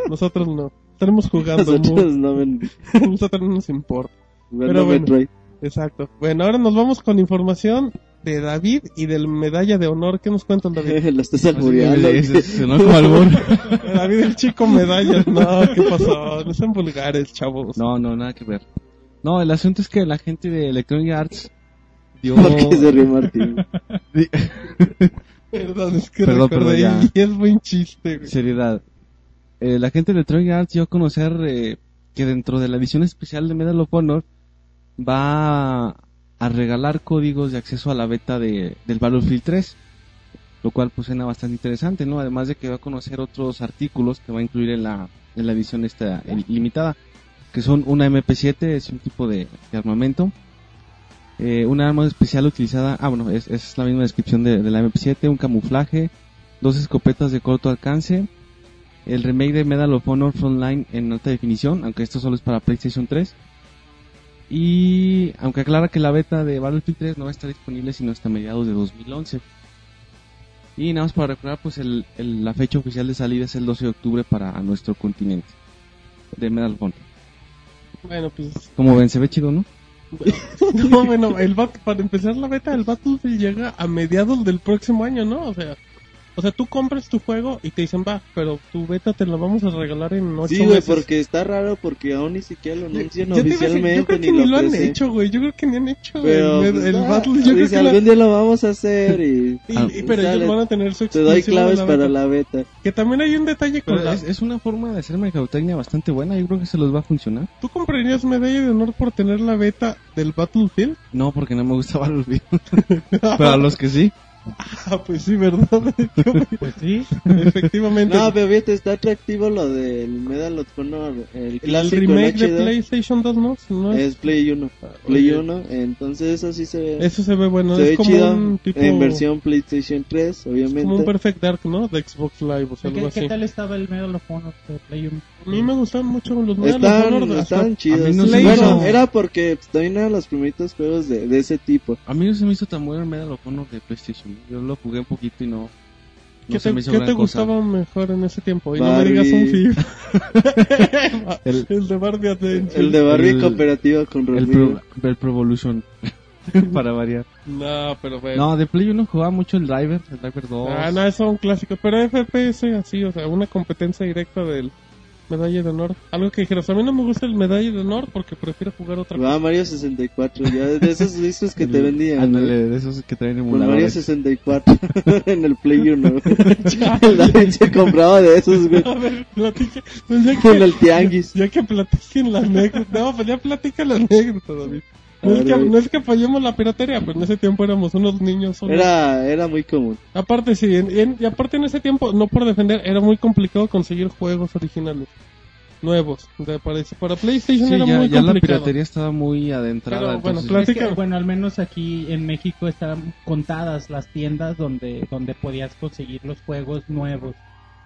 Nosotros no. Estaremos jugando. Nosotros no ven Nosotros no nos importa. jugando Pero bueno. Metroid. Exacto. Bueno, ahora nos vamos con información de David y del medalla de honor. ¿Qué nos cuentan, David? Lo estás albureando. David el chico medallas. No, ¿qué pasó? No sean vulgares, chavos. No, no, nada que ver. No, el asunto es que la gente de Electronic Arts dio... Porque se ríe Martín. Perdón, es que Perdón, recordé perdón, ya. y es buen chiste. güey. Seriedad. Eh, la gente de Electronic Arts dio a conocer eh, que dentro de la edición especial de Medal of Honor va a regalar códigos de acceso a la beta de, del Battlefield 3. Lo cual pues suena bastante interesante, ¿no? Además de que va a conocer otros artículos que va a incluir en la, en la edición esta eh, limitada. Que son una MP7, es un tipo de, armamento. Eh, una arma especial utilizada, ah bueno, es, es la misma descripción de, de la MP7, un camuflaje, dos escopetas de corto alcance, el remake de Medal of Honor Frontline en alta definición, aunque esto solo es para PlayStation 3. Y aunque aclara que la beta de Battlefield 3 no va a estar disponible sino hasta mediados de 2011. Y nada más para recordar, pues el, el- la fecha oficial de salida es el 12 de octubre para nuestro continente de Medal of Honor. Bueno, pues. Como ven, se ve chido, ¿no? No, bueno, el bat- para empezar la beta del Battlefield llega a mediados del próximo año, ¿no? O sea. O sea, tú compras tu juego y te dicen, va, pero tu beta te la vamos a regalar en ocho Sí, güey, meses. porque está raro porque aún ni siquiera lo anuncian Yo oficialmente yo creo ni que ni lo lo han hecho, güey. Yo creo que ni han hecho Pero el, pues, el ah, Battle. Yo creo dice, que la- algún día lo vamos a hacer y, y- Ah, y- pero sale, ellos van a tener su te doy claves la para la beta. Que también hay un detalle con la... es, es una forma de hacer mercadotecnia bastante buena, yo creo que se los va a funcionar. ¿Tú comprarías medalla de honor por tener la beta del Battlefield? No, porque no me gusta Battlefield. Pero a los que sí. Ah, pues sí, ¿verdad? pues sí Efectivamente. No, pero fíjate, está atractivo lo del Medal of Honor, el el clásico en remake de HD, PlayStation 2, ¿no? No es- es Play 1. Play oye. 1, entonces eso sí se ve, Eso se ve bueno. se es ve como chido un tipo... en versión PlayStation 3, Como un obviamente. Perfect Dark, ¿no? De Xbox Live o sea, algo ¿Qué, así. qué tal estaba el Medal of Honor de Play 1? A mí me gustan mucho los Medal of Honor. están chidos. a mí no bueno, hizo- era porque también eran los primeritos juegos de, de ese tipo. A mí no se me hizo tan bueno el Medal of Honor de PlayStation. Yo lo jugué un poquito y no. no ¿Qué se te, me hizo qué gran te cosa. gustaba mejor en ese tiempo? Y no me Barbie. digas un FIFA. El- el de Barbie Adventure. El de Barbie El- cooperativo con El Rodrigo. Pro, el Pro Evolution. para variar. No, pero bueno. No, de Play 1 jugaba mucho el Driver, el Driver 2. Ah, no, eso es un clásico. Pero FPS así, o sea, una competencia directa del medalla de honor. Algo que dijeras, a mí no me gusta el medalla de honor porque prefiero jugar otra cosa. Jugaba Mario 64, ya de esos discos que te vendían. Ándale, ¿no? de esos que traen Con Mario emuladores. 64 en el Play 1. el se compraba de esos, güey. A ver, platique. Pues ya Con que, el tianguis. ya que platiquen la anécdota. No, pues ya platica la anécdota, David. No es, que, no es que apoyemos la piratería, pero en ese tiempo éramos unos niños. unos- Era, era muy común. Aparte, sí, en- en- y aparte en ese tiempo, no por defender, era muy complicado conseguir juegos originales. nuevos. De, para, para PlayStation Sí, era ya, muy ya la piratería estaba muy adentrada. Pero, bueno, entonces- claro. Es que, Platica. bueno, al menos aquí en México están contadas las tiendas donde, donde podías conseguir los juegos nuevos.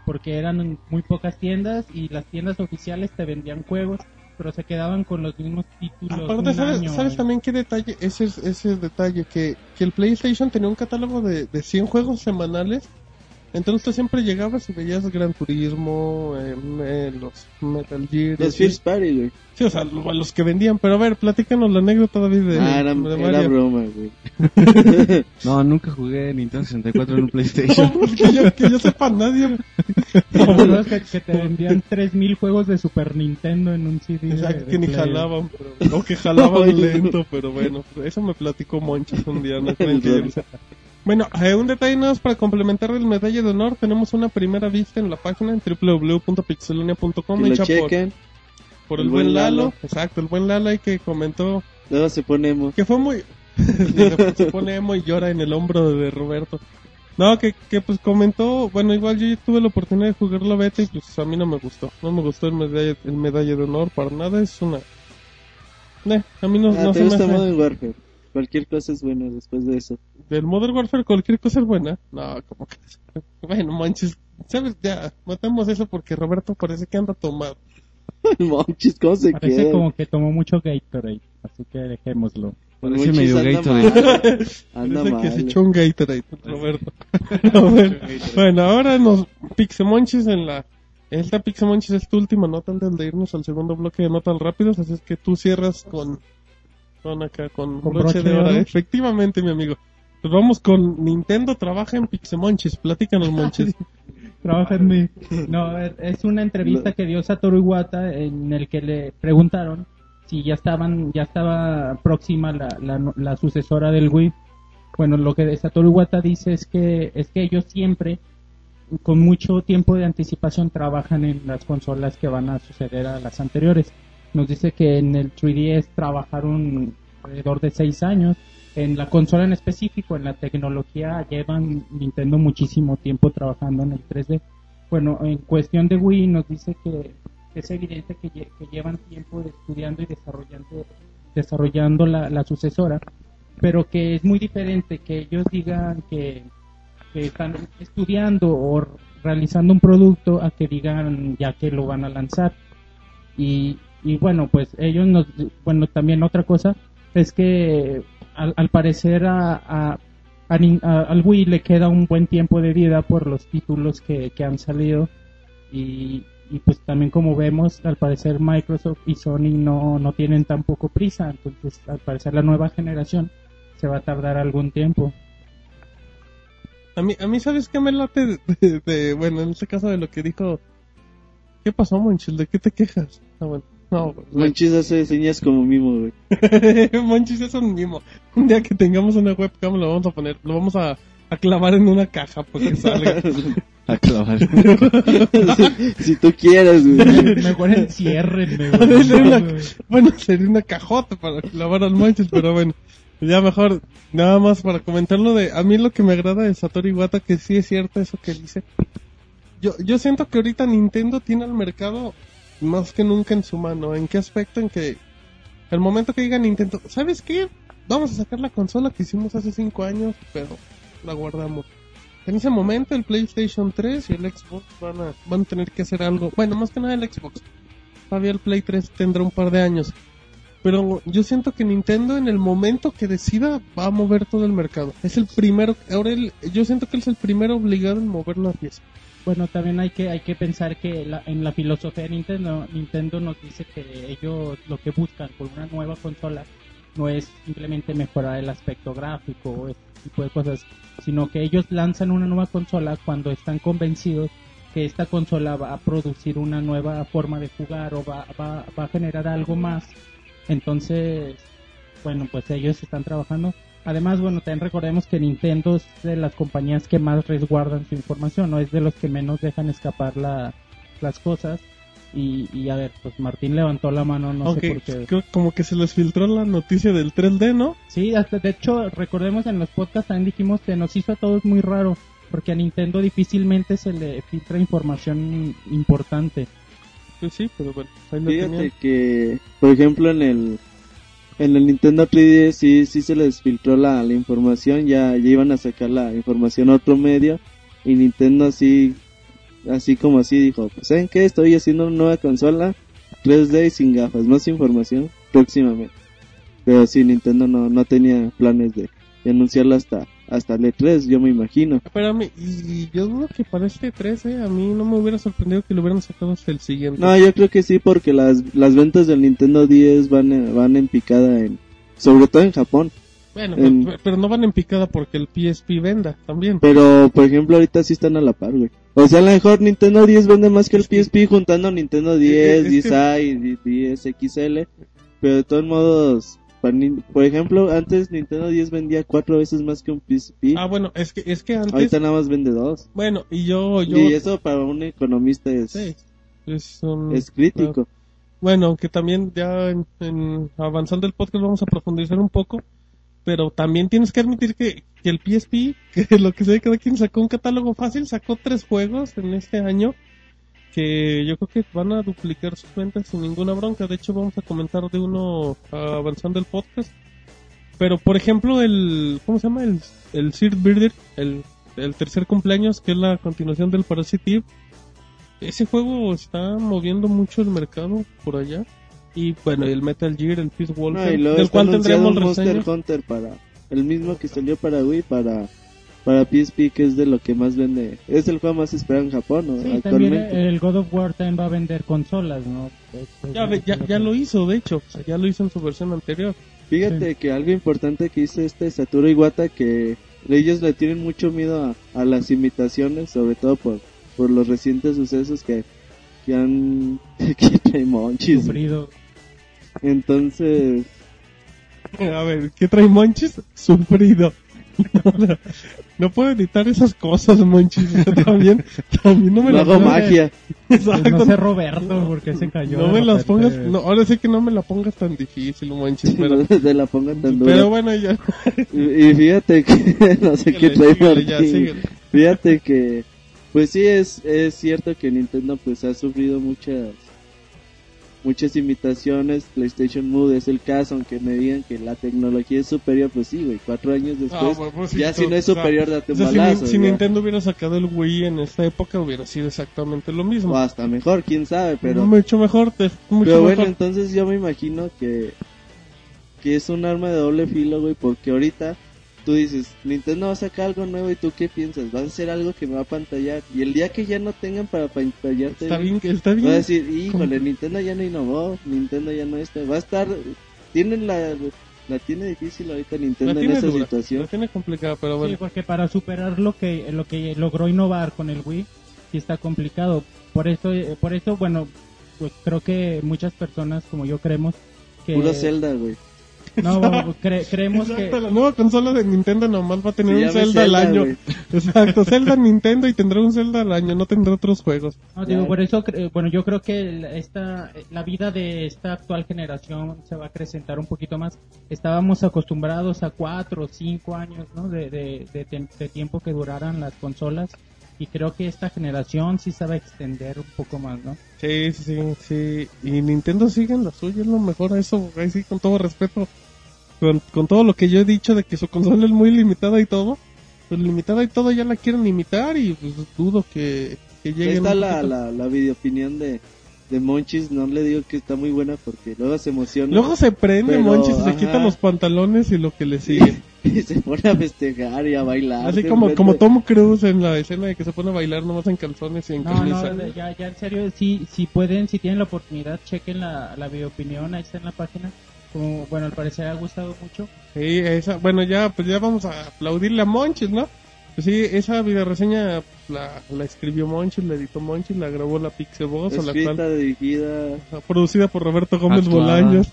Porque eran muy pocas tiendas y las tiendas oficiales te vendían juegos, pero se quedaban con los mismos títulos. Aparte, un ¿sabes, año. sabes también qué detalle? Ese es ese detalle, que, que el PlayStation tenía un catálogo de, de 100 juegos semanales. Entonces tú siempre llegabas y veías Gran Turismo, eh, eh, los Metal Gear. Los. First Party, güey. Sí, o sea, lo- los que vendían. Pero a ver, platícanos la anécdota David de, Ah, era, de era broma, güey. No, nunca jugué Nintendo 64 en un No, PlayStation. pues que, yo, que yo sepa nadie. ¿Te acuerdas que, que te vendían 3000 juegos de Super Nintendo en un CD? de- Exacto, de que ni Play? jalaban, pero, o que jalaban no. lento, pero bueno, eso me platicó Monchis un día, no Bueno, eh, un detalle nada más para complementar el medalla de honor, tenemos una primera vista en la página en lo hecha chequen. por el, El buen Lalo. Lalo. exacto, el buen Lalo ahí que comentó Luego se ponemos. que fue muy... se se pone emo y llora en el hombro de Roberto. No, que, que pues comentó, bueno, igual yo tuve la oportunidad de jugar la beta y pues a mí no me gustó. No me gustó el medalla, el medalla de honor para nada, es una... Eh, a mí no, Ah, no ¿Te se me gusta hace- Modern Warfare? Cualquier cosa es buena después de eso. Del Modern Warfare cualquier cosa es buena. No, como que... Bueno, manches, ¿sabes? Ya, matamos eso porque Roberto parece que anda tomado. Monchis, ¿cómo se Parece queda? como que tomó mucho Gatorade, así que dejémoslo. Parece Monchis medio anda Gatorade. mal. Anda Parece que mal. se echó un Gatorade, Roberto. Ver, bueno, ahora nos Pixemonchis en la... Esta Pixemonchis es tu última nota antes de irnos al segundo bloque de notas rápidas, así es que tú cierras con... Con acá, con, ¿Con broche, broche de de oro. oro? Efectivamente, mi amigo. Pues vamos con Nintendo trabaja en Pixemonchis. Platícanos, Monchis. Trabaja en mí. No, es- una entrevista que dio Satoru Iwata en el que le preguntaron si ya estaban, ya estaba próxima la, la, la sucesora del Wii. Bueno, lo que Satoru Iwata dice es que es que ellos siempre con mucho tiempo de anticipación trabajan en las consolas que van a suceder a las anteriores. Nos dice que en el 3DS trabajaron alrededor de seis años. En la consola en específico, en la tecnología, llevan Nintendo muchísimo tiempo trabajando en el 3D. Bueno, en cuestión de Wii nos dice que es evidente que, lle- que llevan tiempo estudiando y desarrollando, desarrollando la, la sucesora, pero que es muy diferente que ellos digan que, que están estudiando o realizando un producto a que digan ya que lo van a lanzar. Y, y bueno, pues ellos nos, bueno, también otra cosa es que al, al parecer a, a- a al Wii le queda un buen tiempo de vida por los títulos que, que han salido y, y pues también como vemos al parecer Microsoft y Sony no, no tienen tan poco prisa entonces al parecer la nueva generación se va a tardar algún tiempo A mí, a mí ¿sabes qué me late de, de- de- bueno, en este caso de lo que dijo... ¿Qué pasó, Monchis? ¿De qué te quejas? Ah, bueno. No, Monchis hace señas como mimo, güey. Monchis es un mimo. Un día que tengamos una webcam lo vamos a poner, lo vamos a, a clavar en una caja porque salga. A clavar. si tú quieres, güey. mejor enciérrenme una- güey. bueno, sería una cajota para clavar al Monchis, pero bueno. Ya mejor, nada más para comentarlo de, a mí lo que me agrada de Satoru Iwata, que sí es cierto eso que dice. Yo, yo siento que ahorita Nintendo tiene al mercado más que nunca en su mano. ¿En qué aspecto? En que el momento que diga Nintendo, ¿sabes qué? Vamos a sacar la consola que hicimos hace 5 años, pero la guardamos. En ese momento el PlayStation 3 y el Xbox van a, van a tener que hacer algo. Bueno, más que nada el Xbox. Todavía el Play 3 tendrá un par de años. Pero yo siento que Nintendo en el momento que decida va a mover todo el mercado. Es el primero, ahora él- yo siento que él es el primero obligado en mover la pieza. Bueno, también hay que hay que pensar que la- en la filosofía de Nintendo, Nintendo nos dice que ellos lo que buscan con una nueva consola no es simplemente mejorar el aspecto gráfico o ese tipo de cosas, sino que ellos lanzan una nueva consola cuando están convencidos que esta consola va a producir una nueva forma de jugar o va, va, va a generar algo más. Entonces, bueno, pues ellos están trabajando. Además, bueno, también recordemos que Nintendo es de las compañías que más resguardan su información, no es de los que menos dejan escapar la, las cosas. Y, y a ver, pues Martín levantó la mano, no sé por qué. creo como que se les filtró la noticia del 3D, ¿no? Sí, hasta, de hecho, recordemos en los podcasts también dijimos que nos hizo a todos muy raro, porque a Nintendo difícilmente se le filtra información importante. Pues sí, pero bueno, ahí lo Fíjate que, por ejemplo, en el en el Nintendo 3DS sí, sí se les filtró la, la información, ya, ya iban a sacar la información a otro medio y Nintendo así, así como así dijo, pues ¿saben qué? Estoy haciendo una nueva consola 3D y sin gafas, más información próximamente. Pero sí, Nintendo no, no tenía planes de, de anunciarla hasta, hasta el E3, yo me imagino. Espérame, y yo dudo que para este 13 a mí no me hubiera sorprendido que lo hubieran sacado hasta el siguiente. No, yo creo que sí, porque las, las ventas del Nintendo 10 van, van en picada en, sobre todo en Japón. bueno, en- pero, pero no van en picada porque el PSP venda también. Pero, por ejemplo, ahorita sí están a la par, güey. O sea, a lo mejor Nintendo 10 vende más que el PSP juntando Nintendo 10, es que- 10i y 10 XL. Pero de todos modos, para por ejemplo, antes Nintendo 10 vendía cuatro veces más que un PSP. Ah, bueno, es que, es que antes... Ahorita nada más vende dos. Bueno, y yo... yo Y eso para un economista es, sí, es, un- es crítico. Bueno, aunque también ya en, en avanzando el podcast vamos a profundizar un poco, pero también tienes que admitir que, que el PSP, que lo que sé, cada quien sacó un catálogo fácil, sacó tres juegos en este año que yo creo que van a duplicar sus ventas sin ninguna bronca. De hecho, vamos a comentar de uno ah, avanzando el podcast. Pero, por ejemplo, el, ¿cómo se llama? El, el Sir Birder, el, el tercer cumpleaños, que es la continuación del Parasite Eve. Ese juego está moviendo mucho el mercado por allá. Y bueno, el Metal Gear, el Peace No, Walker, luego del cual tendremos Monster reseña. Hunter para el mismo que salió para Wii para para PSP que es de lo que más vende. Es el juego más esperado en Japón ¿no? Sí, también actualmente. el God of War también va a vender consolas, ¿no? Ya, ya, ya lo hizo, de hecho, o sea, ya lo hizo en su versión anterior. Fíjate que algo importante que hizo este Satoru Iwata que ellos le tienen mucho miedo a, a las imitaciones, sobre todo por, por los recientes sucesos que, que han que monchis. sufrido. Entonces, A ver, ¿qué trae Monchis? Sufrido. No, no puedo editar esas cosas, Monchis. También, también no me no las hago pongas- magia. Pues Exacto. no sé Roberto porque se cayó. No me las pongas, no, ahora sí que no me la pongas tan difícil, Monchis, pero, no se la pongan tan dura. pero bueno, ya. Y, y fíjate que no sé qué Síguele, trae síguele, ya, síguele. Fíjate que pues sí es es cierto que Nintendo pues ha sufrido muchas muchas imitaciones, PlayStation Move es el caso, aunque me digan que la tecnología es superior, pues sí, güey, cuatro años después, Ah, bueno, pues ya si no es o superior, date o un sea, si, balazo. Nintendo hubiera sacado el Wii en esta época, hubiera sido exactamente lo mismo. o hasta mejor, quién sabe, pero, mucho mejor, te- mucho pero bueno, mejor. entonces yo me imagino que, que es un arma de doble filo, güey, porque ahorita tú dices, Nintendo va a sacar algo nuevo y tú qué piensas, va a hacer algo que me va a pantallar, y el día que ya no tengan para pantallarte, Está bien, está bien. Va a decir, híjole, Nintendo ya no innovó, Nintendo ya no este, va a estar, tienen la, la tiene difícil ahorita Nintendo en esa dura, situación. la tiene complicada, pero Sí, bueno. porque para superar lo que lo que logró innovar con el Wii sí está complicado. Por eso eh, por eso bueno, pues creo que muchas personas como yo creemos que Puro Zelda, güey. No cre- creemos Exacto, que la nueva consola de Nintendo nomás va a tener un Zelda, al año. Exacto, Zelda Nintendo y tendrá un Zelda al año, no tendrá otros juegos. No, digo, por eso, bueno, yo creo que esta, la vida de esta actual generación se va a acrecentar un poquito más. Estábamos acostumbrados a cuatro o cinco años, ¿no? De, de, de tem- de tiempo que duraran las consolas. Y creo que esta generación sí se va a extender un poco más, ¿no? Sí, sí, sí, sí. Y Nintendo sigue en la suya, es lo mejor a eso, ahí sí, con todo respeto. Con, con todo lo que yo he dicho de que su consola es muy limitada y todo, pues limitada y todo ya la quieren limitar y pues dudo que, que Ahí lleguen. está la, la, la videopinión de, de Monchis, no le digo que está muy buena porque luego se emociona Luego se prende, Pero, Monchis, se ajá. quita los pantalones y lo que le sigue. y se pone a festejar y a bailar. Así como, frente. como Tom Cruise en la escena de que se pone a bailar nomás en calzones y en No, camisa. no, ya, ya en serio, si, si pueden, si tienen la oportunidad, chequen la, la videoopinión, ahí está en la página. Como, bueno, al parecer ha gustado mucho. Sí, esa, bueno, ya, pues ya vamos a aplaudirle a Monchis, ¿no? Pues sí, esa videoreseña la, la escribió Monchis, la editó Monchis, la grabó la Pixel Boss, la cual, dirigida, producida por Roberto Gómez Actuada. Bolaños.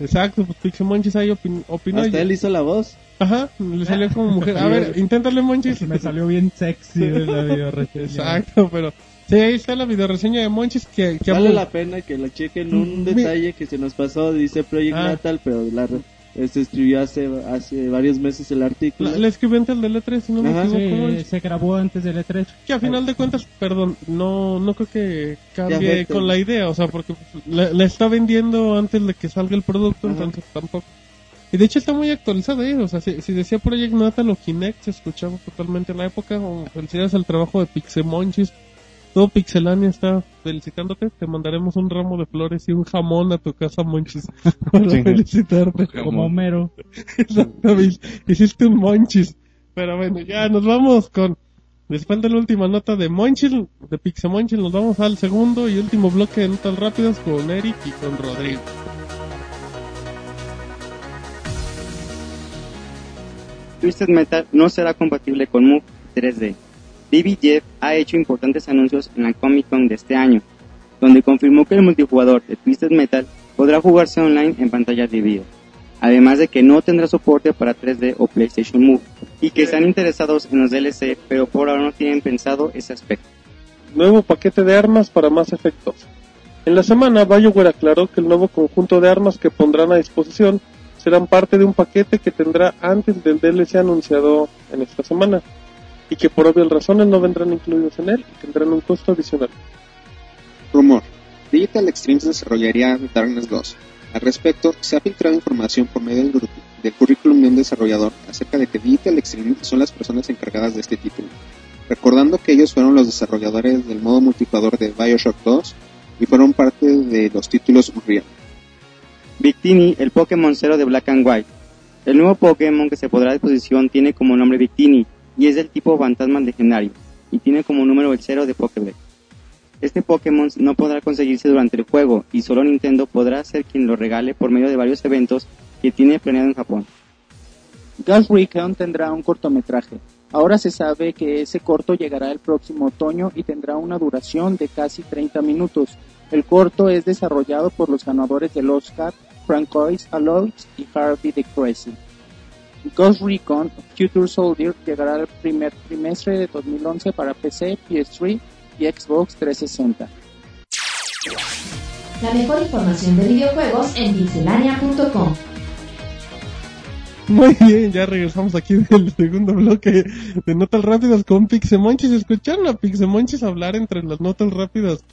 Exacto, pues Pixel Monchis ahí opin- opinó. hasta y- él hizo la voz. Ajá, le salió como mujer. A ver, inténtale Monchis. Me salió bien sexy de la videoreseña. Exacto, pero sí, ahí está la videoreseña de Monchis que, que Vale la pena que la chequen. Un Mm, detalle que se nos pasó, dice Project Ah. Natal, pero la, re- se escribió hace, hace varios meses el artículo. La, la escribió antes del E3, si no me Ajá. equivoco. Sí, se grabó antes del E3. Que a final de cuentas, perdón, no no creo que cambie con la idea, o sea, porque la, la está vendiendo antes de que salga el producto, Ajá. entonces tampoco. Y de hecho está muy actualizado, ¿eh? o sea, si, si decía Project Natal o Kinect, se escuchaba totalmente en la época, o felicidades al trabajo de Pixemonchis, todo Pixelania está felicitándote, te mandaremos un ramo de flores y un jamón a tu casa, Monchis, para Sí. felicitarte. Como Homero. Exactamente. Hiciste un Monchis. Pero bueno, ya nos vamos con. Después de la última nota de Monchis, de Pixemonchis, nos vamos al segundo y último bloque de notas rápidas con Eric y con Rodrigo. Twisted Metal no será compatible con Move 3D. David Jeff ha hecho importantes anuncios en la Comic Con de este año, donde confirmó que el multijugador de Twisted Metal podrá jugarse online en pantallas divididas, además de que no tendrá soporte para 3D o PlayStation Move, y que están interesados en los DLC, pero por ahora no tienen pensado ese aspecto. Nuevo paquete de armas para más efectos. En la semana, BioWare aclaró que el nuevo conjunto de armas que pondrán a disposición serán parte de un paquete que tendrá antes del DLC anunciado en esta semana, y que por obvias razones no vendrán incluidos en él y tendrán un costo adicional. Rumor. Digital Extremes desarrollaría Darkness 2. Al respecto, se ha filtrado información por medio del, grupo, del currículum de un desarrollador acerca de que Digital Extremes son las personas encargadas de este título, recordando que ellos fueron los desarrolladores del modo multijugador de Bioshock 2 y fueron parte de los títulos Unreal. Victini, el Pokémon Cero de Black and White. El nuevo Pokémon que se podrá a disposición tiene como nombre Victini y es del tipo fantasma legendario y tiene como número el cero de Pokédex. Este Pokémon no podrá conseguirse durante el juego y solo Nintendo podrá ser quien lo regale por medio de varios eventos que tiene planeado en Japón. Ghost Recon tendrá un cortometraje. Ahora se sabe que ese corto llegará el próximo otoño y tendrá una duración de casi 30 minutos. El corto es desarrollado por los ganadores del Oscar, Francois Aloys y Harvey de Crazy. Ghost Recon Future Soldier llegará el primer trimestre de 2011 para PC, PS3 y Xbox 360. La mejor información de videojuegos en pixelania.com. Muy bien, ya regresamos aquí del segundo bloque de notas rápidas con Pixemonchis. ¿Escucharon a Pixemonchis hablar entre las notas rápidas?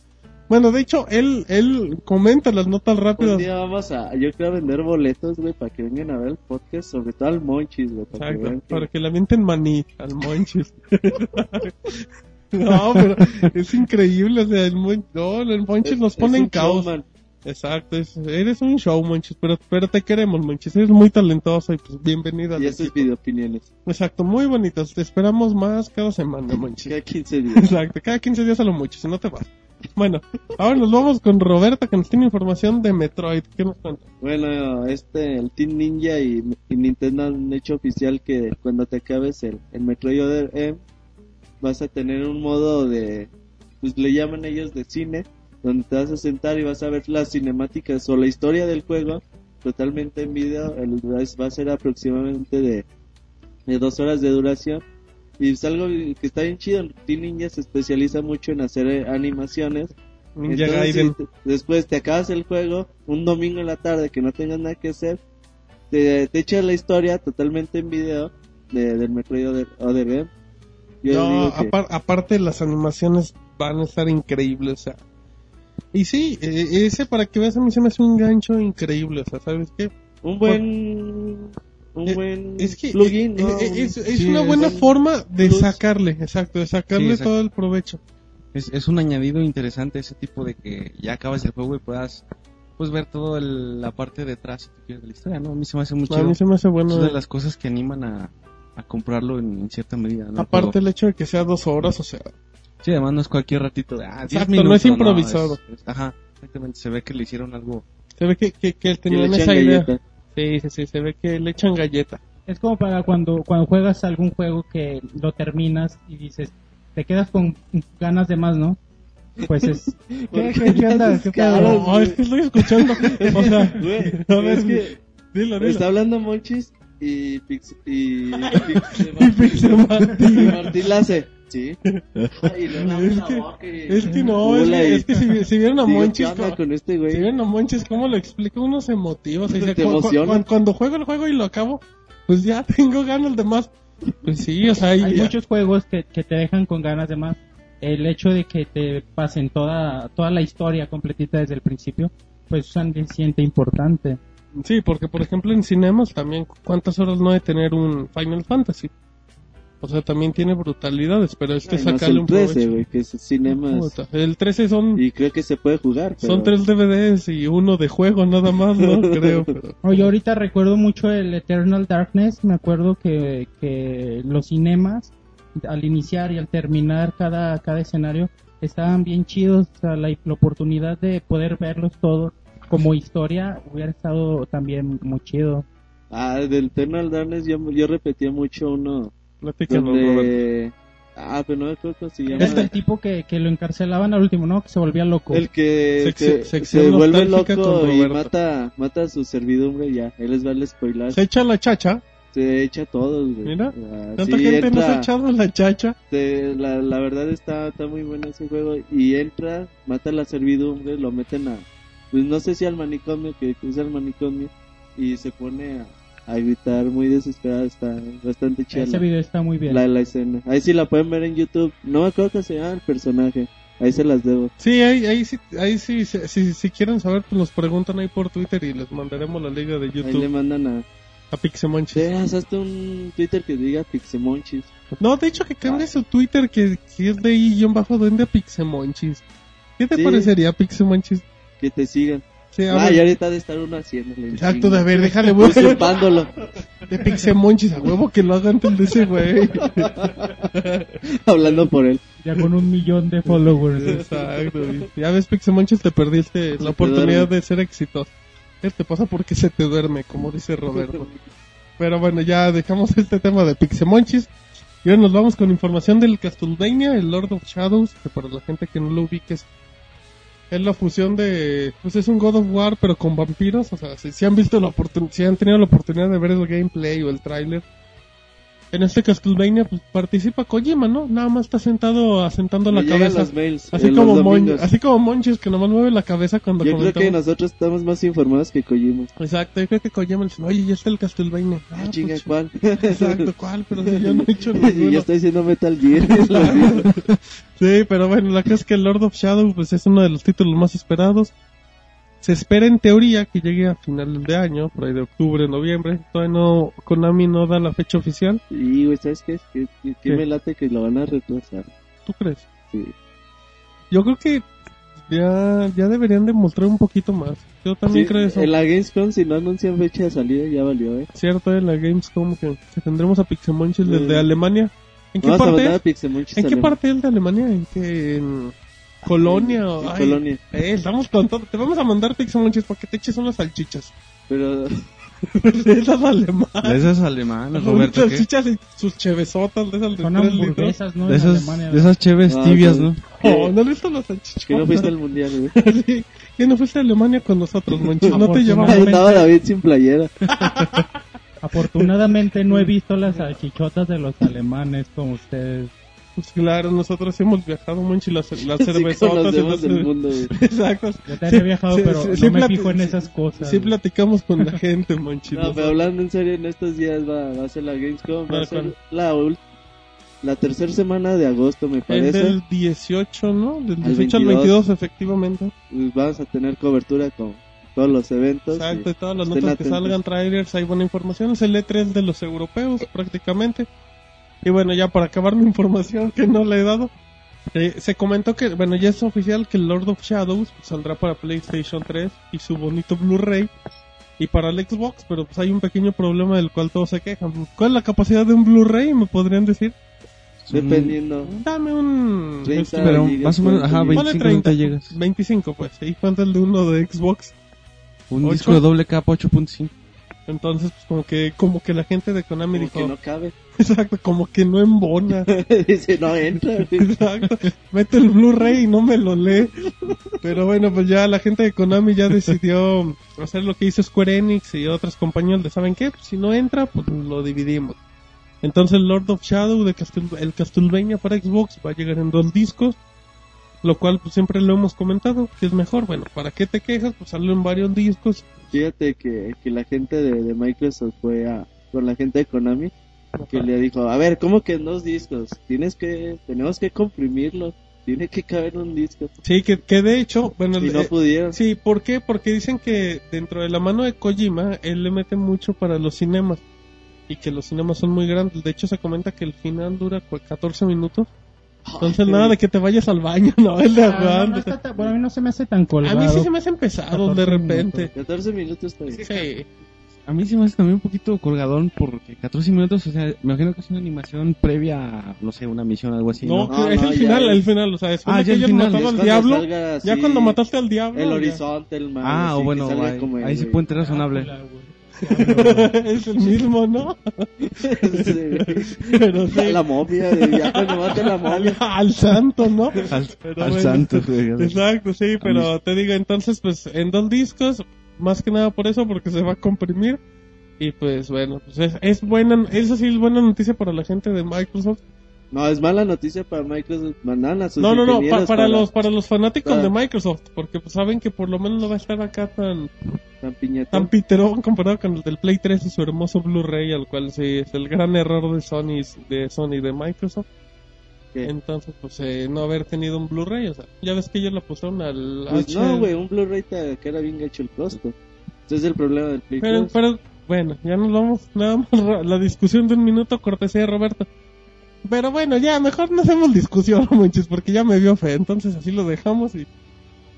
Bueno, de hecho, él, él comenta las notas Un rápidas. día vamos a, yo quiero vender boletos, güey, para que vengan a ver el podcast, sobre todo al Monchis, güey, para que Exacto, vean que- para que le avienten maní al Monchis. no, pero es increíble, o sea, el, Mon- no, el Monchis es- nos pone en un caos. showman. Exacto, es- eres un show, Monchis, pero, pero te queremos, Monchis, eres muy talentoso y pues bienvenido Y estos equipo. videoopiniones. Exacto, muy bonitos, te esperamos más cada semana, Monchis. Cada 15 días. Exacto, cada 15 días a lo mucho, si no te vas. Bueno, ahora nos vamos con Roberta que nos tiene información de Metroid. ¿Qué nos cuenta? Bueno, este, el Team Ninja y, Nintendo han hecho oficial que cuando te acabes el, Metroid Other M, vas a tener un modo de, pues le llaman ellos de cine, donde te vas a sentar y vas a ver las cinemáticas o la historia del juego totalmente en video. El, va a ser aproximadamente de dos horas de duración. Y es algo que está bien chido. Team Ninja se especializa mucho en hacer eh, animaciones Ninja entonces, Gaiden. si te- después te acabas el juego, un domingo en la tarde que no tengas nada que hacer, te, te echas la historia totalmente en video de, del Metroid. Yo No, que apar- aparte las animaciones van a estar increíbles, o sea. Y sí, eh, ese para que veas a mí se me hace un gancho increíble, o sea, ¿sabes qué? un buen un Eh, buen Es que plugin, eh, ¿no? eh, es, es Sí, una es buena un forma de plus. sacarle, exacto, de sacarle Sí, exacto. todo el provecho. Es, es un añadido interesante ese tipo de que ya acabas el juego y puedas pues ver toda la parte detrás si tú quieres, de la historia, ¿no? A mí se me hace muy A mí se me hace Es bueno. de las cosas que animan a, a comprarlo en, en cierta medida, ¿no? Aparte Pero- el hecho de que sea dos horas, o sea, Sí, además no es cualquier ratito de, ah, 10 Exacto, no minutos, es improvisado. es- es- ajá, exactamente, se ve que le hicieron algo. se ve que, que, que tenían esa idea. galleta. Sí, sí, sí, se ve que le echan galleta. Es como para cuando, cuando juegas algún juego que lo terminas y dices, te quedas con ganas de más, ¿no? Pues es... ¿Qué, ¿Por qué, qué onda? ¿Qué pedo? caras, No, es que estoy escuchando. O sea, Güey, a ver, es que dilo, dilo. está hablando Monchis y Pix, y, Martí. Martín Lace. Sí. Ay, no, no, Es que- Es que no, es que, es si, si vieron a Digo, Monchis, ¿qué onda co- con este si vieron a Monchis, cómo lo explica, uno se motiva, o sea, dice, Te cu- cu- cuando juego el juego y lo acabo, pues ya tengo ganas de más. Pues sí, o sea, Hay muchos juegos que, que te dejan con ganas de más. El hecho de que te pasen toda, toda la historia completita desde el principio, pues también siente importante. Sí, porque por ejemplo en cinemas también, ¿cuántas horas no de tener un Final Fantasy? O sea, también tiene brutalidades, pero este Ay, no, es sacarle el un 13, provecho. güey, que es cinemas. Puta, El 13 son, Y creo que se puede jugar, pero... son tres DVDs y uno de juego nada más, ¿no? Creo, pero... Oye, ahorita recuerdo mucho el Eternal Darkness. Me acuerdo que, que los cinemas, al iniciar y al terminar cada, cada escenario, estaban bien chidos. O sea, la, la oportunidad de poder verlos todos como historia hubiera estado también muy chido. Ah, del Eternal Darkness yo, yo repetía mucho uno Platícanos, donde... Ah, pero no me acuerdo cómo se llama. Es el tipo que, que lo encarcelaban al último, ¿no? Que se volvía loco. El que se, sección se vuelve loco y mata, mata a su servidumbre y ya. Él les va a spoiler. Se echa la chacha, Se echa a todos, güey. Mira, Ah, tanta sí, gente nos ha entra- echado la chacha. se- la, la verdad está, está muy bueno ese juego. Y entra, mata a la servidumbre, lo meten a... Pues no sé si al manicomio, que que es al manicomio. Y se pone a, a gritar muy desesperado. Está bastante chida Ese la, video está muy bien. la, la escena. Ahí sí la pueden ver en YouTube. No me acuerdo que se llama el personaje. Ahí se las debo. Sí, ahí, ahí sí, ahí sí, si, si, si quieren saber, pues nos preguntan ahí por Twitter y les mandaremos la liga de Ahí le YouTube mandan a... a Pixemonchis. Sí, hazte un Twitter que diga Pixemonchis. No, de hecho que cambie su Twitter que, que es de I-Duende a Pixemonchis. ¿Qué te Sí. parecería Pixemonchis? Que te sigan. Sí, Ah, y ahorita de estar uno haciéndole. Exacto, de ver, déjale, güey. Usurpándolo. De Pixemonchis, a huevo que lo haga antes de ese güey. Hablando por él. Ya con un millón de followers. Exacto, güey. Ya ves, Pixemonchis, te perdiste te la oportunidad duerme. de ser exitoso. ¿Qué te pasa porque se te duerme, como dice Roberto? Pero bueno, ya dejamos este tema de Pixemonchis. Y ahora nos vamos con información del Castlevania, el Lord of Shadows, que para la gente que no lo ubique es, es la fusión de... Pues es un God of War, pero con vampiros. O sea, si, si han visto la oportunidad, si han tenido la oportunidad de ver el gameplay o el tráiler, en este Castlevania pues, participa Kojima, ¿no? Nada más está sentado asentando la Me cabeza. los mails. Así como, Mon- así como Monchis, que nomás mueve la cabeza cuando Yo creo que nosotros estamos más informados que Kojima. Exacto, yo creo que Kojima dice, oye, ya está el Castlevania. Ah, Ah, chinga, pues, ¿cuál? Exacto, ¿cuál? Pero si yo no he hecho ninguno. yo estoy diciendo Metal Gear. Sí, pero bueno, la cosa es que Lord of Shadow pues es uno de los títulos más esperados. Se espera en teoría que llegue a finales de año, por ahí de octubre, noviembre. Todavía no, Konami no da la fecha oficial. y, güey, ¿sabes qué? Que, que, que ¿Qué? me late que lo van a retrasar. ¿Tú crees? Sí. Yo creo que ya, ya deberían demostrar un poquito más. Yo también Sí, creo eso. En la Gamescom, si no anuncian fecha de salida, ya valió, ¿eh? Cierto, en la Gamescom que, que tendremos a Pixemonchis Mm. desde Alemania. ¿En qué Vamos parte a ¿En qué parte es de Alemania? ¿En qué? ¿En Colonia? o- En ay, Colonia. Eh, estamos con todo. Te vamos a mandar Pixemonchis para que te eches unas salchichas. Pero esas alemanas. De esas alemanas, Roberto, salchichas y sus chevesotas de esas de Son hamburguesas, ¿no? De esas, Alemania. de esas cheves Ah, tibias, no. ¿no? Oh, ¿no has visto las salchichas? que no fuiste al mundial, güey. Sí, que no fuiste a Alemania con nosotros, Monchis. No te llevamos. Estaba David sin playera. Afortunadamente no he visto las salchichotas de los alemanes como ustedes. Pues claro, nosotros hemos viajado, Monchi, las, las Así cervezotas. y conocemos las- el mundo. Exacto. Yo también he viajado, Sí, pero sí, no sí me plati- fijo en sí, esas cosas. Sí platicamos con la gente, Monchi. No, pero hablando en serio, en estos días va, va a ser la Gamescom. Va Ah, a ser ¿cuál? la, la tercera semana de agosto, me Es parece. del 18, ¿no? Del Al 18 al 22. 22, efectivamente. Pues vamos a tener cobertura con todos los eventos. Exacto, y y todas las notas que atentos. salgan, trailers, hay buena información. Es el E3 de los europeos, prácticamente. Y bueno, ya para acabar mi información que no le he dado, eh, se comentó que, bueno, ya es oficial que el Lord of Shadows saldrá para PlayStation 3 y su bonito Blu-ray. Y para el Xbox, pero pues hay un pequeño problema del cual todos se quejan. ¿Cuál es la capacidad de un Blu-ray? ¿Me podrían decir? Dependiendo. Dame un... 30 este, Pero gigas, más o menos, ajá, 40 Ponle 25 30 30, llegas. 25 pues. ¿Y cuánto es el de uno de Xbox? Un ¿Ocho? disco de doble capa 8.5. Entonces, pues como que, como que la gente de Konami Como dijo, que no cabe. exacto, como que no embona. Dice, no entra. exacto. Mete el Blu-ray y no me lo lee. Pero bueno, pues ya la gente de Konami ya decidió hacer lo que hizo Square Enix y otras compañías de, ¿saben qué? Pues si no entra, pues lo dividimos. Entonces Lord of Shadow de Castle- el Castlevania para Xbox va a llegar en dos discos, lo cual pues siempre lo hemos comentado, que es mejor. Bueno, ¿para qué te quejas? Pues salió en varios discos. Fíjate que, que la gente de, de Microsoft fue a, con la gente de Konami que le dijo, a ver, ¿cómo que en dos discos? Tienes que, tenemos que comprimirlo, tiene que caber un disco. Sí, que, que de hecho, bueno, Y no eh, pudieron. sí, ¿por qué? Porque dicen que dentro de la mano de Kojima, él le mete mucho para los cinemas. Y que los cinemas son muy grandes. De hecho, se comenta que el final dura cu- 14 minutos. Entonces, nada de que te vayas al baño, no, él le Ah, no, no está tan- bueno, a mí no se me hace tan colgado. A mí sí se me hacen pesados de 14 repente. 14 minutos bien. Sí. A mí se me hace también un poquito colgadón porque 14 minutos, o sea, me imagino que es una animación previa a, no sé, una misión o algo así. No, No, es no, el ya final, es- el final, o sea, después Ah, de ya que el hayas final, matado Es al diablo, ya cuando mataste al diablo, El ya. horizonte, el mal. Ah, así o que bueno, salga ahí, como el- ahí sí puede entrar razonable. es el mismo, ¿no? Sí. Pero sí. La momia, de- ya cuando mate la momia. al, al santo, ¿no? Al, Pero al bueno. santo. Exacto, sí, pero te digo, entonces, pues, en dos discos, más que nada por eso, porque se va a comprimir. Y pues, bueno, pues es, es buena, eso sí es buena noticia para la gente de Microsoft. No, es mala noticia para Microsoft. Mandan sus No, no, no, pa- para, los para los fanáticos para- de Microsoft, porque pues saben que por lo menos no va a estar acá tan tan piñetón. tan piterón comparado con el del Play 3 y su hermoso Blu-ray, al cual sí es el gran error de Sony de Sony de Microsoft. ¿Qué? Entonces, pues eh, no haber tenido un Blu-ray, o sea, ya ves que ellos la pusieron al Pues no, güey, un Blu-ray que era bien gacho el costo. Ese es el problema del Play Pero, 2. pero, bueno, ya nos vamos, nada más la discusión de un minuto, cortesía de Roberto. Pero bueno, ya, mejor no hacemos discusión, manches, porque ya me vio fe, entonces así lo dejamos y,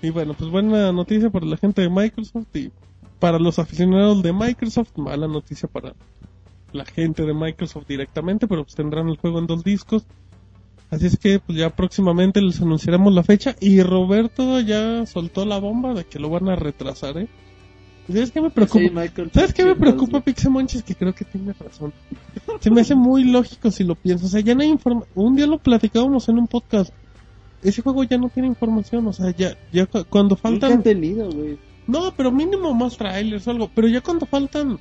y bueno, pues buena noticia para la gente de Microsoft y para los aficionados de Microsoft, mala noticia para la gente de Microsoft directamente, pero pues tendrán el juego en dos discos. Así es que pues ya próximamente les anunciaremos la fecha y Roberto ya soltó la bomba de que lo van a retrasar, ¿eh? ¿Sabes qué me preocupa? Sí, Michael ¿Sabes qué me preocupa, Pixemonchis? Que creo que tiene razón. Se me hace muy lógico si lo piensas. O sea, ya no hay información. Un día lo platicábamos en un podcast. Ese juego ya no tiene información. O sea, ya, ya cu- cuando faltan. tenido, güey. No, pero mínimo más trailers o algo. Pero ya cuando faltan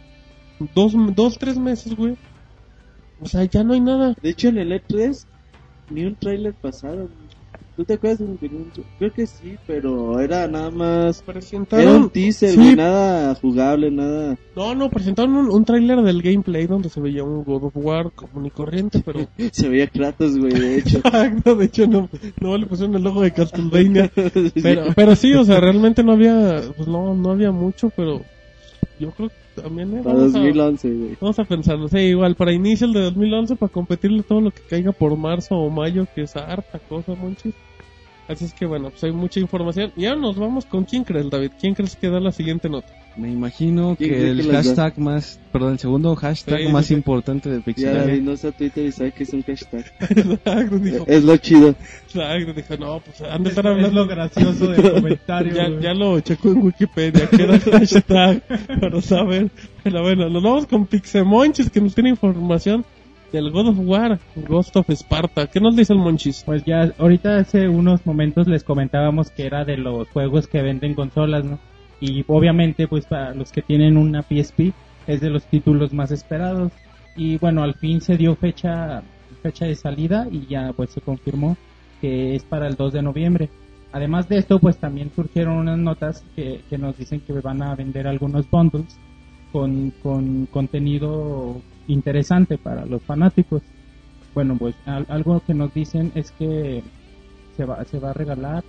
dos, dos tres meses, güey. O sea, ya no hay nada. De hecho, en el E3 ni un trailer pasado. ¿Tú te acuerdas de Creo que sí, pero era nada más... Era un Presentaron. teaser, Sí. nada jugable, nada... No, no, presentaron un, un trailer del gameplay donde se veía un God of War común y corriente, pero. Se veía Kratos, güey, de hecho. Exacto, de hecho no, no le pusieron el logo de Castlevania. Pero, pero sí, o sea, realmente no había, pues no, no había mucho, pero yo creo que también eh, Para vamos, a, 2011, güey. vamos a pensarlo. Sí, igual, para inicio el de 2011, para competirle todo lo que caiga por marzo o mayo, que es harta cosa, monchis. Así es que bueno, pues hay mucha información. Y ahora nos vamos con quién crees, David. ¿Quién crees que da la siguiente nota? Me imagino ¿Quién que cree el que las da? hashtag más, perdón, el segundo hashtag Sí, más sí. importante de Ya Pixelania. David no está Twitter y sabe que es un hashtag. Exacto, dijo, Es lo chido. exacto, dijo, no, pues han de estar Es hablando lo gracioso del comentario. Ya, ya lo checó en Wikipedia, que era el hashtag, para saber. Pero bueno, nos vamos con Pixemonchis, que nos tiene información del God of War, Ghost of Sparta. ¿Qué nos dice el Monchis? Pues ya, ahorita hace unos momentos les comentábamos que era de los juegos que venden consolas, ¿no? Y obviamente, pues para los que tienen una PSP, es de los títulos más esperados. Y bueno, al fin se dio fecha, fecha de salida y ya pues se confirmó que es para el 2 de noviembre. Además de esto, pues también surgieron unas notas que, que nos dicen que van a vender algunos bundles con, con contenido interesante para los fanáticos. Bueno, pues al- algo que nos dicen es que se va, se va a regalar.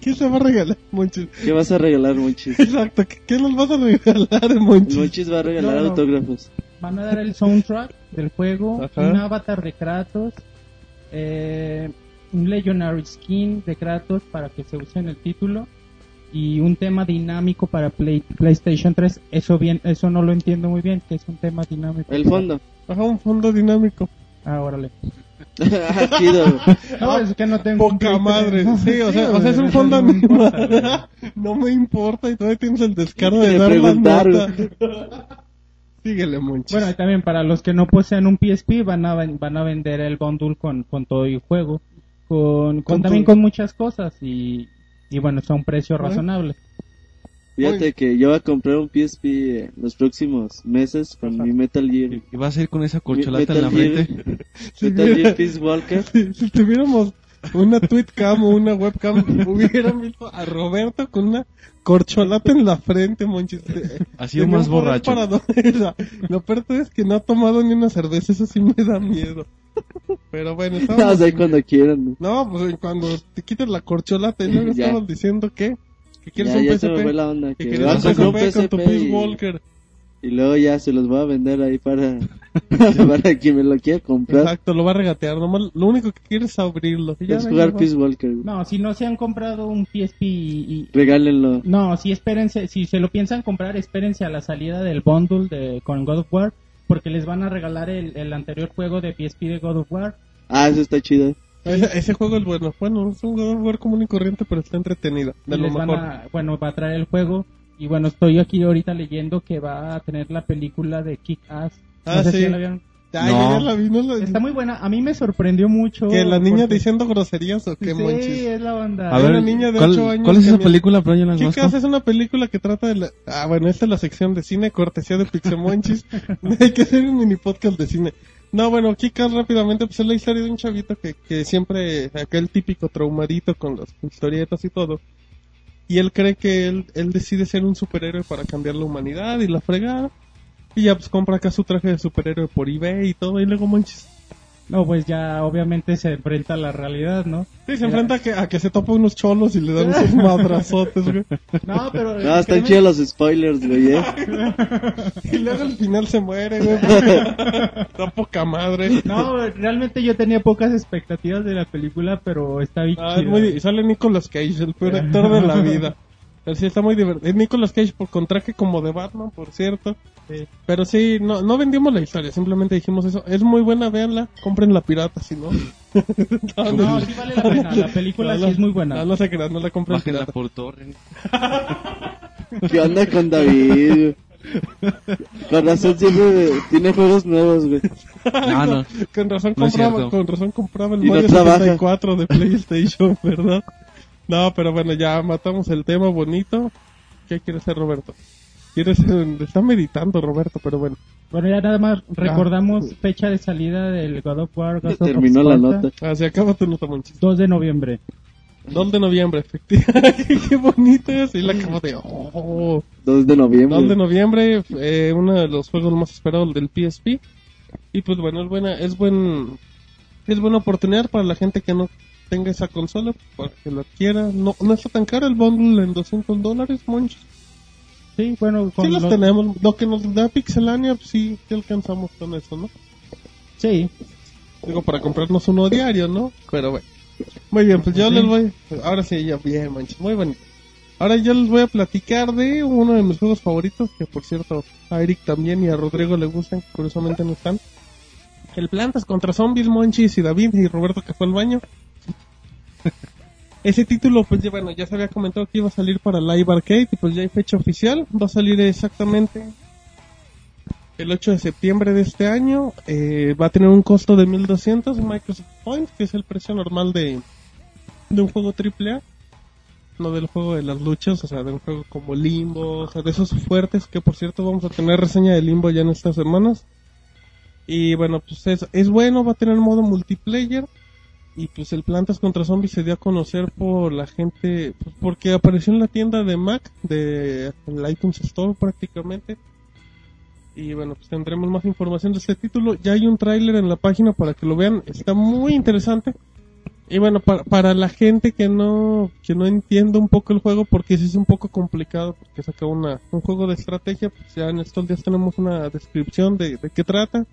¿Qué se va a regalar, Monchis? ¿Qué vas a regalar, Monchis? Exacto, ¿qué, qué nos vas a regalar, Monchis? Monchis va a regalar No, no. autógrafos. Van a dar el soundtrack del juego, Ajá. un avatar de Kratos, eh, un Legionary Skin de Kratos para que se use en el título y un tema dinámico para Play- PlayStation 3. Eso bien, eso no lo entiendo muy bien, que es un tema dinámico. El fondo. Ajá, un fondo dinámico. Ah, órale. Ah, chido. No, es que no tengo Poca madre. 3. Sí, o sea, Sí, o sea es un fondo no me importa. No me importa y todavía tienes el descaro de dar la nota. Síguele, Monchis. Bueno, y también para los que no poseen un PSP van a van a vender el bundle con, con todo el juego, con, con Con también con muchas cosas y, y bueno, es a un precio razonable. Fíjate que yo voy a comprar un PSP eh, los próximos meses con mi Metal Gear. Y vas a ir con esa corcholata en la Gear- frente. Metal Gear Peace Walker. Si, si tuviéramos una tweetcam o una webcam, hubieran visto a Roberto con una corcholata en la frente, monchis. Ha sido más borracho. Lo peor es que no ha tomado ni una cerveza, eso sí me da miedo. Pero bueno, No, estábamos... sé cuando quieran. No, pues cuando te quites la corcholata y Ya. estabas diciendo que, que quieres Ya, un ya PSP. se me fue la onda. que Que quieres un PSP con tu PSP Peace y, Walker. y luego ya se los voy a vender ahí para, para quien me lo quiera comprar. Exacto, lo va a regatear. Nomás, lo único que quieres es abrirlo. y ya, Es jugar. Peace Walker. No, si no se han comprado un PSP y, y- Regálenlo. no, si espérense, si se lo piensan comprar, espérense a la salida del bundle de con God of War, porque les van a regalar el, el anterior juego de PSP de God of War. Ah, eso está chido. Ese, ese juego es bueno. Bueno, es un God of War común y corriente, pero está entretenido. De y lo les van mejor. a, bueno, va a traer el juego. Y bueno, estoy aquí ahorita leyendo que va a tener la película de Kick Ass. No Ah, sé si sí. ya la vieron. Ya, No. yo ya la vi, no la- Está muy buena. A mí me sorprendió mucho. Que la niña porque- diciendo groserías o qué Sí, monchis. es la onda. A ver, una niña de ¿cuál, ocho años ¿cuál es esa película? Pero yo la Chicas, es una película que trata de la... Ah, bueno, esta es la sección de cine, cortesía de Pixemonchis. Hay que hacer un mini podcast de cine. No, bueno, Kikas rápidamente, pues es la historia de un chavito que, que siempre, aquel típico traumadito con las historietas y todo. Y él cree que él, él decide ser un superhéroe para cambiar la humanidad y la fregada. Y ya pues compra acá su traje de superhéroe por eBay y todo, y luego monchis. No, pues ya obviamente se enfrenta a la realidad, ¿no? Sí, se enfrenta a que, a que se topa unos cholos y le dan esos madrazotes, güey. No, pero... No, están chidos los spoilers, güey, eh. Y luego al final se muere, güey. Está poca madre. No, realmente yo tenía pocas expectativas de la película, pero está bien Ah, es muy, y sale Nicolas Cage, el peor actor de la vida. Pero sí está muy divertido. Es Nicolas Cage por con traje como de Batman, por cierto. Pero sí, no, no vendimos la historia, simplemente dijimos eso. Es muy buena, véanla, compren la pirata, si no. No, sí vale la pena. La película sí es muy buena. No, no se crean, no la compren Bájenla pirata. por torre. ¿Qué onda con David? Con razón siempre tiene juegos nuevos, güey. No, no. Con razón No compraba, con razón compraba el Y Mario trabaja. 64 de PlayStation, ¿verdad? No, pero bueno, ya matamos el tema bonito. ¿Qué quiere hacer Roberto? Quieres está meditando Roberto, pero bueno. Bueno, ya nada más recordamos fecha de salida del God of War. Of terminó la nota. Así acaba tu nota, Monchis. 2 de noviembre. 2 de noviembre, efectivamente. Qué bonito es. Y la acabo de... Oh. 2 de noviembre. 2 de noviembre, eh, uno de los juegos más esperados del PSP. Y pues bueno, es buena, es buen, es buena oportunidad para la gente que no tenga esa consola, para que la adquiera. No, no está tan caro el bundle en 200 dólares, Monchis. Sí, bueno, con Sí los los- tenemos. Lo que nos da Pixelania, pues sí, sí alcanzamos con eso, ¿no? Sí, Digo, para comprarnos uno diario, ¿no? Pero bueno. Muy bien, pues yo Sí. les voy... Ahora sí, ya bien, manches, muy bonito. Ahora yo les voy a platicar de uno de mis juegos favoritos, que por cierto a Eric también y a Rodrigo le gustan, que curiosamente no están. El Plantas contra Zombies, Monchis y David y Roberto que fue al baño. Ese título, pues ya, bueno, ya se había comentado que iba a salir para Live Arcade y pues ya hay fecha oficial. Va a salir exactamente el 8 de septiembre de este año. Eh, va a tener un costo de 1200 Microsoft Points, que es el precio normal de, de un juego AAA. No del juego de las luchas, o sea, de un juego como Limbo, o sea, de esos fuertes, que por cierto vamos a tener reseña de Limbo ya en estas semanas. Y bueno, pues es, es bueno, va a tener modo multiplayer. Y pues el Plantas contra Zombies se dio a conocer por la gente, pues porque apareció en la tienda de Mac, de el iTunes Store prácticamente. Y bueno, pues tendremos más información de este título. Ya hay un tráiler en la página para que lo vean. Está muy interesante. Y bueno, para, para la gente que no que no entiende un poco el juego, porque sí es un poco complicado, porque saca una, un juego de estrategia, pues ya en estos días tenemos una descripción de, de qué trata,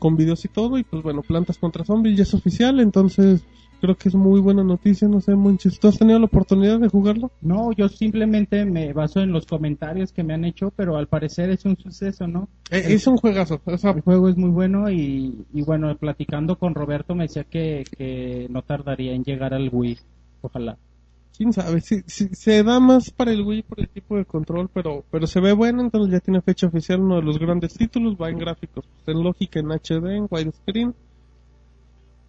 con videos y todo. Y pues bueno, Plantas contra Zombies ya es oficial, entonces creo que es muy buena noticia. No sé, Monchis, ¿tú has tenido la oportunidad de jugarlo? no, yo simplemente me baso en los comentarios que me han hecho, pero al parecer es un suceso, ¿no? Eh, es un juegazo. O sea, El juego es muy bueno y, y bueno, platicando con Roberto me decía que, que no tardaría en llegar al Wii. Ojalá. Quién sabe, sí, sí, se da más para el Wii por el tipo de control, pero pero se ve bueno, entonces ya tiene fecha oficial uno de los grandes títulos, va en gráficos, pues, en lógica, en HD, en widescreen.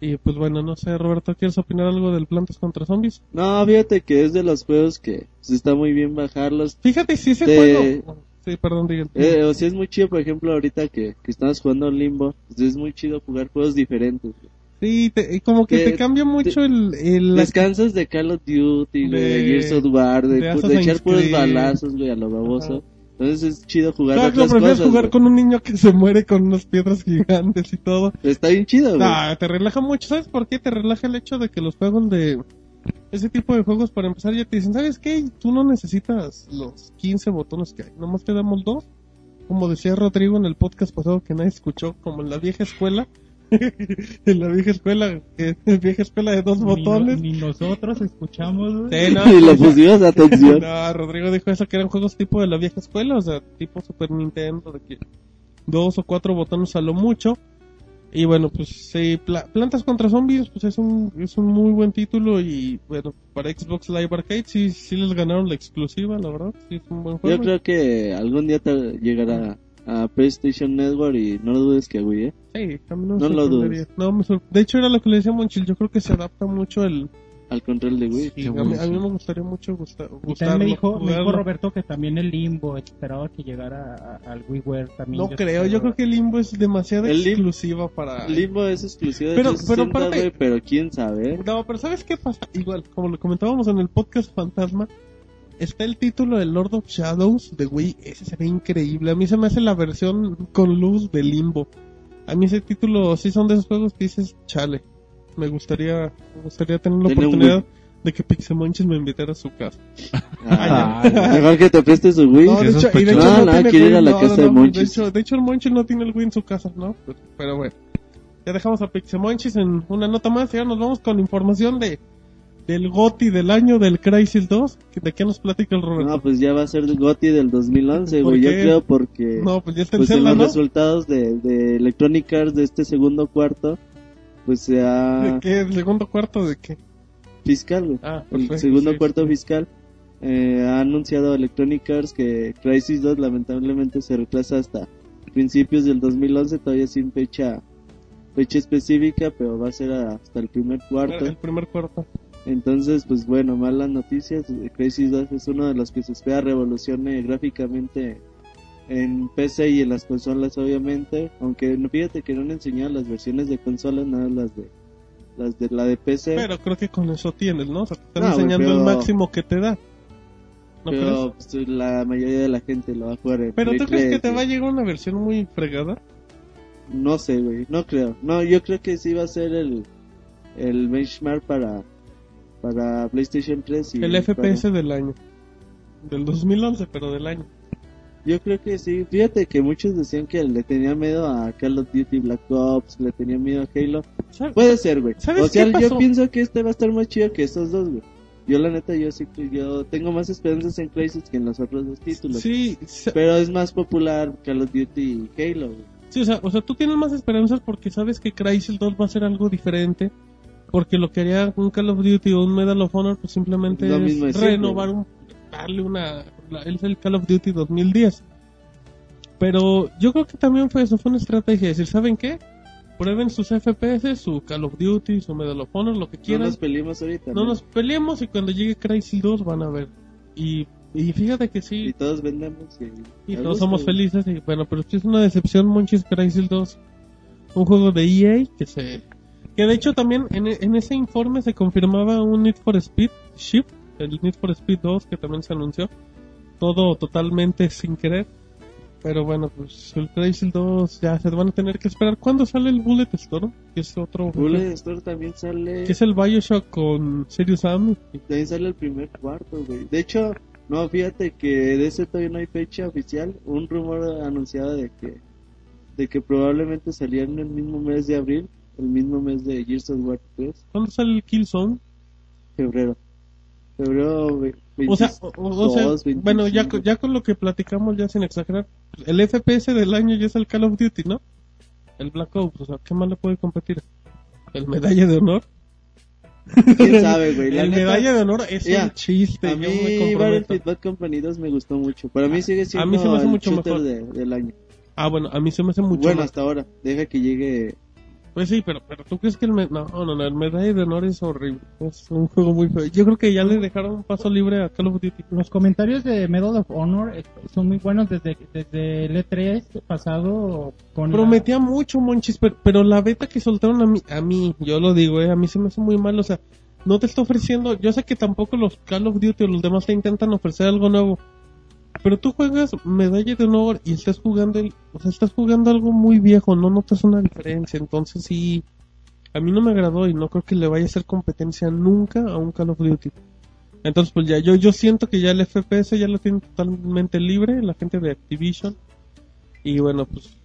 Y pues bueno, no sé, Roberto, ¿quieres opinar algo del Plantas contra Zombies? No, fíjate que es de los juegos que pues, está muy bien bajarlos. Fíjate si ese Te- juego... Sí, perdón, diga. Eh, o sea, es muy chido, por ejemplo, ahorita que, que estamos jugando Limbo, pues, es muy chido jugar juegos diferentes. güey. Sí, te- como que te- te, cambia mucho el... Descansas de Call of Duty, güey, de, Gears of War, de, de de echar puros balazos, güey, a lo baboso. Ajá. Entonces es chido jugar Claro, otras prefieres cosas. jugar con un niño que se muere con unas piedras gigantes y todo. Está bien chido, güey. Te relaja mucho, ¿sabes por qué? Te relaja el hecho de que los juegos de... Ese tipo de juegos, para empezar, ya te dicen, ¿sabes qué? Tú no necesitas los 15 botones que hay, nomás te damos dos. Como decía Rodrigo en el podcast pasado que nadie escuchó, como en la vieja escuela. en la vieja escuela, que es vieja escuela de dos Ni, botones. ni nosotros escuchamos, güey. Sí, no, y lo pues, pusimos atención. no, Rodrigo dijo eso, que eran juegos tipo de la vieja escuela, o sea, tipo Super Nintendo, de que dos o cuatro botones a lo mucho. Y bueno, pues sí, Pla- Plantas contra Zombies, pues es un, es un muy buen título y bueno, para Xbox Live Arcade sí, sí les ganaron la exclusiva, la verdad, sí es un buen juego. Yo creo que algún día te llegará a PlayStation Network y no dudes que, güey, ¿eh? Sí, no No lo sorprendería. No, me sor- De hecho era lo que le decía Monchil, yo creo que se adapta mucho el... Al control de Wii. sí, a, mí, a mí me gustaría mucho gustar, Y gustarlo, también me dijo, me dijo. Roberto que también el Limbo esperaba que llegara a- al WiiWare también. No creo, yo creo que Limbo es demasiado El Lim- exclusiva para... Limbo es exclusivo de Pero- 360, pero aparte- güey, pero quién sabe. No, pero ¿sabes qué pasa? Igual, como lo comentábamos en el podcast Fantasma, está el título de Lord of Shadows de Wii. Ese se ve increíble. A mí se me hace la versión con luz de Limbo. A mí ese título sí son de esos juegos que dices, chale. Me gustaría, me gustaría tener la oportunidad de que Pixemonchis me invitara a su casa. Ah, mejor que te preste su Wii. No, de hecho, y de sospechoso. hecho No, no, no, tiene quiere ir a Wii, la no, casa no, de Monchis. De hecho, de hecho el Monchis no tiene el Wii en su casa, ¿no? Pero, pero bueno. Ya dejamos a Pixemonchis en una nota más y ahora nos vamos con información de del GOTI del año del Crisis 2. ¿De qué nos platica el Roberto? No, pues ya va a ser el GOTY del 2011, ¿Por güey. Yo creo porque No, pues ya está el pues en los ¿no? resultados de, de Electronic Arts de este segundo cuarto, pues se ¿De ha qué? ¿El segundo cuarto de qué? fiscal, güey. Ah, el perfecto, segundo sí, cuarto sí. fiscal eh, ha anunciado Electronic Arts que Crisis 2 lamentablemente se retrasa hasta principios del 2011, todavía sin fecha fecha específica, pero va a ser hasta el primer cuarto. El primer cuarto. Entonces, pues bueno, malas noticias. Crisis 2 es uno de los que se espera revolucione gráficamente en PC y en las consolas, obviamente. Aunque no fíjate que no han enseñado las versiones de consolas, nada las de las de la de PC. Pero creo que con eso tienes, ¿no? O sea, te están No, enseñando el máximo que te da. Pero pues, la mayoría de la gente lo va a jugar en Pero tú crees que 3, te va a llegar una versión muy fregada? No sé, güey, no creo. No, yo creo que sí va a ser el el benchmark para para PlayStation 3 y El para- FPS del año. Del 2011, pero del año. Yo creo que sí. Fíjate que muchos decían que le tenía miedo a Call of Duty Black Ops, le tenía miedo a Halo. Puede ser, güey. ¿Sabes O sea, yo pienso que este va a estar más chido que estos dos, güey. Yo la neta, yo sí que yo tengo más esperanzas en Crisis que en los otros dos títulos. Sí, Pero es más popular Call of Duty y Halo, güey. sí, o, sea, o sea, tú tienes más esperanzas porque sabes que Crysis 2 va a ser algo diferente. Porque lo que haría un Call of Duty o un Medal of Honor, pues simplemente Lo es renovar un. darle una. es el Call of Duty 2010. Pero yo creo que también fue eso, fue una estrategia. Decir, ¿saben qué? Prueben sus FPS, su Call of Duty, su Medal of Honor, lo que No quieran. nos peleemos ahorita. No nos peleemos y cuando llegue Crysis 2 van a ver. Y, y fíjate que Y sí, todos vendemos. Y, y todos somos felices. Y, bueno, pero es una decepción Monchis Crysis 2. Un juego de EA que se... Que de hecho también en, en ese informe se confirmaba un Need for Speed Shift, el Need for Speed 2 que también se anunció. Todo totalmente sin querer. Pero bueno, pues el Crysis 2 ya se van a tener que esperar. ¿Cuándo sale el Bullet Storm? Que es otro... Bullet Storm también sale. Que es el Bioshock con Serious Sam. También sale el primer cuarto, güey. De hecho, no, fíjate que de ese todavía no hay fecha oficial. Un rumor anunciado de que de que probablemente salía en el mismo mes de abril, el mismo mes de Gears of War 3, ¿Cuándo sale el Killzone? febrero. Febrero ve- O sea, o, o- sea, 22, bueno, ya, 25. con- ya con lo que platicamos, ya sin exagerar, el FPS del año ya es el Call of Duty, ¿no? El Black Ops, o sea, ¿qué más le puede competir? ¿El Medalla de Honor? quién sabe, güey. La el neta, Medalla de Honor es Ya, un chiste, a yo mí me. Battlefield Bad Company 2 me gustó mucho. Para mí sigue siendo a mí se me hace el mucho mejor. de- del año. Ah, bueno, a mí se me hace mucho bueno, más. hasta ahora. Deja que llegue Pues sí, pero, pero tú crees que el... me- No, no, no, el Medalla de Honor es horrible. Es un juego muy feo. Yo creo que ya le dejaron un paso libre a Call of Duty. Los comentarios de Medal of Honor eh, son muy buenos desde, desde el E3 pasado con la- Prometía mucho, Monchis, pero, pero la beta que soltaron a mí, a mí, yo lo digo, eh, a mí se me hace muy mal, o sea, no te está ofreciendo, yo sé que tampoco los Call of Duty o los demás te intentan ofrecer algo nuevo, pero tú juegas medalla de honor y estás jugando, el- o sea, estás jugando algo muy viejo, no notas una diferencia, entonces sí, a mí no me agradó y no creo que le vaya a hacer competencia nunca a un Call of Duty. Entonces, pues ya, yo, yo siento que ya el FPS ya lo tiene totalmente libre, la gente de Activision. Y bueno, pues,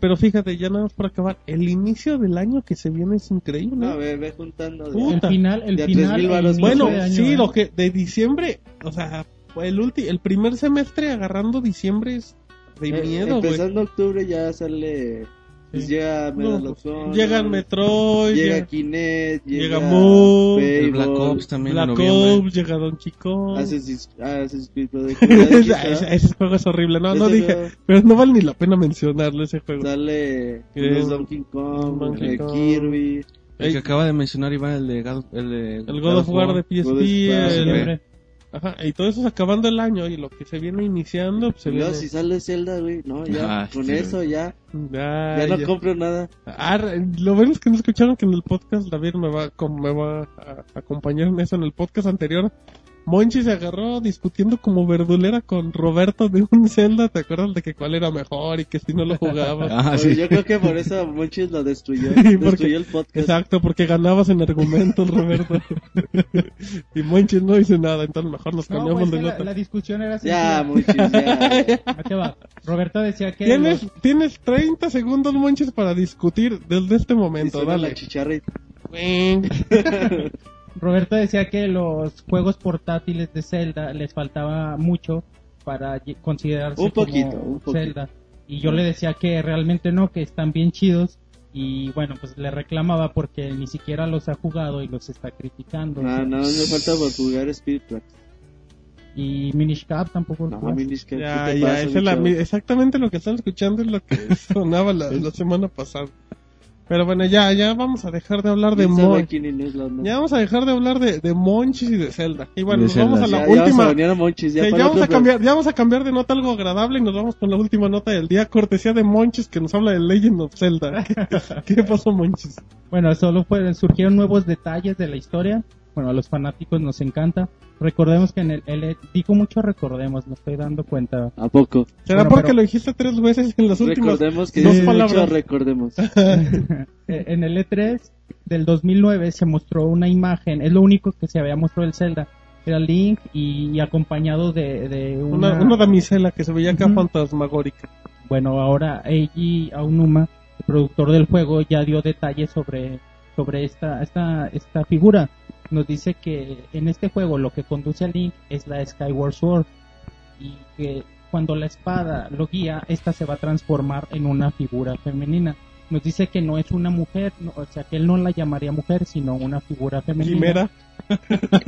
pero fíjate, ya nada más para acabar, el inicio del año que se viene es increíble. No, ve, ve juntando. de- el final, el De final 3,000 varos. inicio Bueno, de año, sí, ¿eh? lo que de diciembre, o sea, el ulti, el primer semestre agarrando diciembre es de Eh, miedo, güey. Empezando octubre ya sale. Pues llega Medal No, Honor, llega el Metroid, Llega llega, Kinect, llega, llega Moog, El Black Ops también Black. Ops, llega Donkey Kong. Assassin's Assassin's Creed ese, ese- juego es horrible, no, no dije, juego pero no vale ni la pena mencionarlo ese juego. Sale es- Donkey Kong, Donkey eh, Kong. Kirby. El que acaba de mencionar Iván, el de God, el, de El God of War de PSP, God War, el- Siempre. Ajá, y todo eso es acabando el año y lo que se viene iniciando, pues se viene... si sale Zelda, güey, no, ya, Ah, con sí, eso ya, Ya, ya no ya. compro nada. Ah, lo bueno es que no escucharon que en el podcast David me va, me va a acompañar en eso. En el podcast anterior, Monchi se agarró discutiendo como verdulera con Roberto de un Zelda. ¿Te acuerdas de que cuál era mejor y que si no lo jugaba? Ah, Pues sí. Yo creo que por eso Monchis lo destruyó, porque- destruyó el podcast. Exacto, porque ganabas en argumentos, Roberto. y Monchi no dice nada, entonces mejor nos No, cambiamos pues de la, nota. la discusión era Ya. Monchis, ya. ¿A qué va? Roberto decía que Tienes, los- tienes 30 segundos, Monchis, para discutir desde este momento. suena la Dale. chicharrita. Roberto decía que los juegos portátiles de Zelda les faltaba mucho para considerarse Un poquito, como un poquito. Zelda. Y yo le decía que realmente no, que están bien chidos. Y bueno, pues le reclamaba porque ni siquiera los ha jugado y los está criticando. Ah, no, me falta por jugar Spirit Tracks. Y Minish Cap tampoco No. Minish Cap, Ya, ¿qué te ya, pasa, esa la- exactamente lo que están escuchando es lo que sonaba la, la semana pasada. Pero bueno, ya, ya vamos a dejar de hablar de ¿Quién sabe Mon. quién es la onda? Ya vamos a dejar de hablar de, de Monchis y de Zelda. Y bueno, De nos vamos a la Ya, ya vamos a última. a Monchis, ya Sí, ya, vamos a cambiar, ya vamos a cambiar de nota algo agradable y nos vamos con la última nota del día, cortesía de Monchis que nos habla de Legend of Zelda. ¿Qué, qué pasó, Monchis? Bueno, solo fueron, surgieron nuevos detalles de la historia. Bueno, a los fanáticos nos encanta. Recordemos que en el, el digo mucho recordemos, me estoy dando cuenta. ¿A poco? ¿Será Bueno, porque pero- lo dijiste tres veces en las últimas Recordemos que dos palabras? recordemos. Eh, en el E3 del 2009 se mostró una imagen, es lo único que se había mostrado el Zelda. Era Link y, y acompañado de, de Una, una, una damisela que se veía acá fantasmagórica. Bueno, ahora Eiji Aonuma, el productor del juego, ya dio detalles sobre, sobre esta, esta, esta figura. Nos dice que en este juego lo que conduce a Link es la Skyward Sword y que cuando la espada lo guía, esta se va a transformar en una figura femenina. Nos dice que no es una mujer, no- o sea que él no la llamaría mujer, sino una figura femenina. Quimera.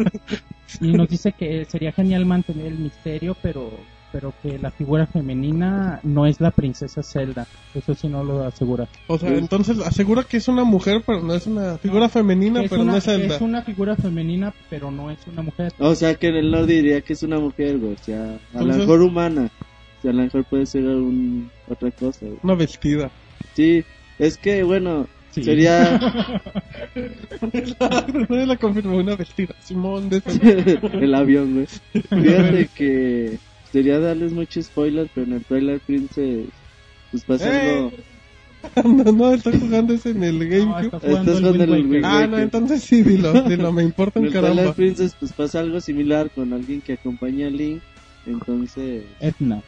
Y nos dice que sería genial mantener el misterio, pero pero que la figura femenina no es la princesa Zelda. Eso sí no lo asegura. O sea, entonces asegura que es una mujer, pero no es una figura femenina, pero una, no es Zelda. es una figura femenina, pero no es una mujer. O sea, que él no diría que es una mujer, güey. O sea, a lo mejor humana. O sea, a lo mejor puede ser un, otra cosa, güey. Una vestida. Sí, es que, bueno, Sí. sería no la confirmó, una vestida. Simón de el avión, güey. Fíjate que sería darles mucho spoiler, pero en el trailer Princess, pues pasa ¡Eh! algo. no, no, estoy jugando ese en el No, GameCube. está jugando Estás el jugando Wind el Wind Waker. ah, no, entonces sí, dilo, dilo, me importa En un el trailer caramba. Princess, pues pasa algo similar con alguien que acompaña a Link. Entonces, Edna.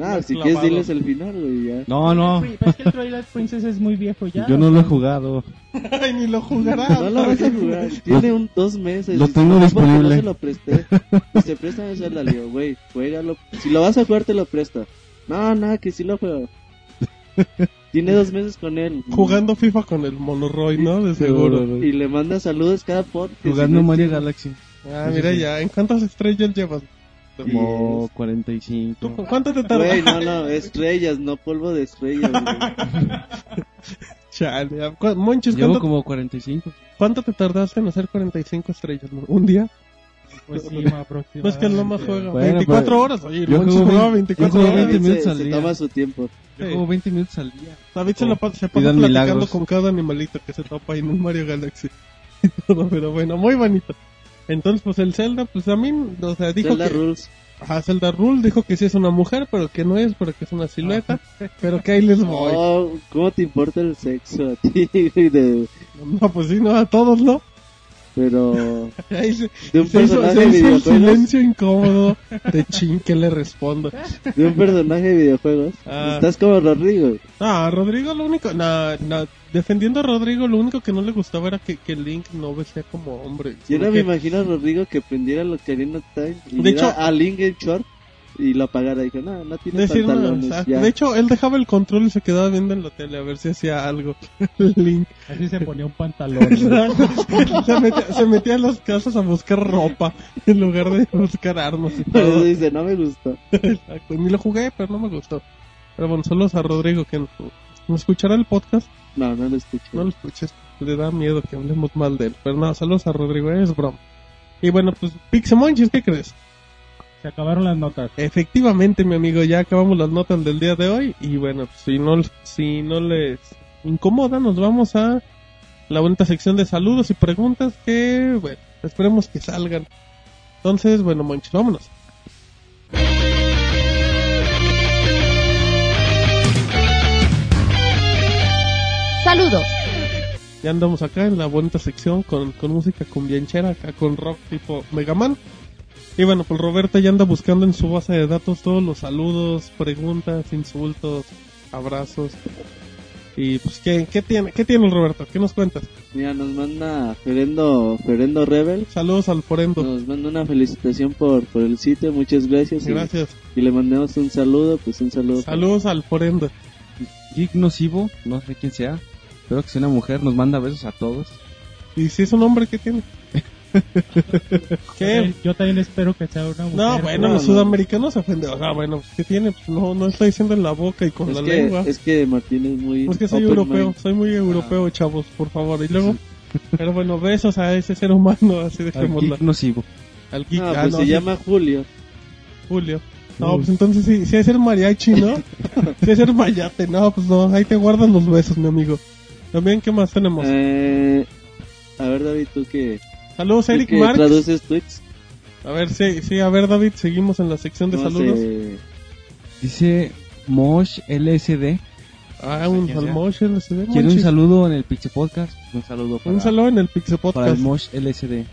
Ah, si clavado. quieres diles el final, güey, ya. No, no. Pero es que el Twilight Princess es muy viejo ya. Yo no lo he jugado. Ay, ni lo jugará. No lo vas a jugar. Tiene un dos meses. Lo tengo disponible. No se lo presté. Y se presta a la lío, güey. Juégalo. Si lo vas a jugar, te lo presto. No, no, que sí lo juego. Tiene dos meses con él. Jugando FIFA con el Monoroy, ¿no? De seguro. Y le manda saludos cada podcast. Jugando Mario. Galaxy. Ah, mira ya, ¿en cuántas estrellas llevas? Como 45. ¿Tú cu- ¿Cuánto te tardas? Güey, no, no, estrellas, no polvo de estrellas, güey. Chale, ¿a cu- Monchis, Llevo ¿cuánto, como 45. cuánto te tardaste en hacer 45 estrellas? ¿Un día? Pues sí, No es que el Loma juega Bueno, 24 pero- horas. Oye, yo Monchis juego jugaba vein- 24 yo juego horas. 20 minutos se, al se día. toma su tiempo. Yo Sí. juego 20 minutos al día. David se, la se pasa platicando milagros. con cada animalito que se topa ahí en un Mario Galaxy. Y todo, Pero bueno, muy bonito. Entonces, pues el Zelda, pues a mí, o sea, dijo Zelda que... Rules. Ajá, Zelda Rule dijo que sí es una mujer, pero que no es, pero que es una silueta. Pero que ahí les voy. Oh, ¿Cómo te importa el sexo a ti? De- No, pues sí, no, a todos, ¿no? Pero de un personaje de videojuegos. silencio incómodo de chin que le respondo. De un personaje de videojuegos. Ah. Estás como Rodrigo. No, a Rodrigo lo único, no, no, defendiendo a Rodrigo, lo único que no le gustaba era que, que Link no vestía como hombre. Yo no me que- imagino a Rodrigo que prendiera los Ocarina of Time y De hecho- a Link en short y lo apagara. Dijo, no, no tiene decir, pantalones. o sea, ya. de hecho, él dejaba el control y se quedaba viendo en la tele a ver si hacía algo. Link. Así se ponía un pantalón. se, metía, se metía a las casas a buscar ropa en lugar de buscar armas y Por eso todo. dice, no me gustó. Exacto, Ni lo jugué, pero no me gustó. Pero bueno, saludos a Rodrigo que no, escuchará el podcast. No, no lo escuché. No lo escuches, le da miedo que hablemos mal de él. Pero no, saludos a Rodrigo, es broma. Y bueno, pues Pixemonchis, ¿qué crees? Se acabaron las notas. Efectivamente, mi amigo, ya acabamos las notas del día de hoy. Y bueno, pues, si no, si no les incomoda, nos vamos a la bonita sección de saludos y preguntas que, bueno, esperemos que salgan. Entonces, bueno, Monchis, vámonos. Saludos. Ya andamos acá en la bonita sección con, con música cumbianchera, acá con rock tipo Mega Man. Y bueno, pues Roberto ya anda buscando en su base de datos todos los saludos, preguntas, insultos, abrazos. Y pues, ¿qué, qué tiene, qué tiene el Roberto? ¿Qué nos cuentas? Mira, nos manda Ferendo, Ferendo Rebel. Saludos al Forendo. Nos manda una felicitación por, por el sitio. Muchas gracias. y- Gracias. Y, le mandamos un saludo. Pues un saludo. Saludos al Forendo. Geek Nocivo, no sé quién sea. Espero que sea una mujer, nos manda besos a todos. ¿Y si es un hombre, qué tiene? ¿Qué? Yo también espero que sea una mujer. No, bueno, no, los no. sudamericanos se ofenden. O sea, bueno, pues, ¿qué tiene? Pues no, no está diciendo en la boca y con Es la que, lengua. es que Martín es muy. Es que soy europeo, mind. soy muy europeo, chavos, por favor. Y luego, pero bueno, besos a ese ser humano, así Al dejémoslo. Geek Nocivo. Al geek, Ah, ah, pues no, se sí, llama Julio. Julio. No, pues entonces sí, sí es ser mariachi, ¿no? sí es ser mayate, no, pues no, ahí te guardan los besos, mi amigo. También, ¿qué más tenemos? Eh, a ver, David, tú que, Saludos, Eric que Marx. traduces tweets. A ver, sí, sí, a ver, David, seguimos en la sección de No saludos. sé, Dice Mosh LSD. Ah, un quién sea. Salmosh LSD. Quiere un saludo en el Pixel Podcast. Un saludo para, Un saludo en el Pixel para Podcast. el Mosh LSD.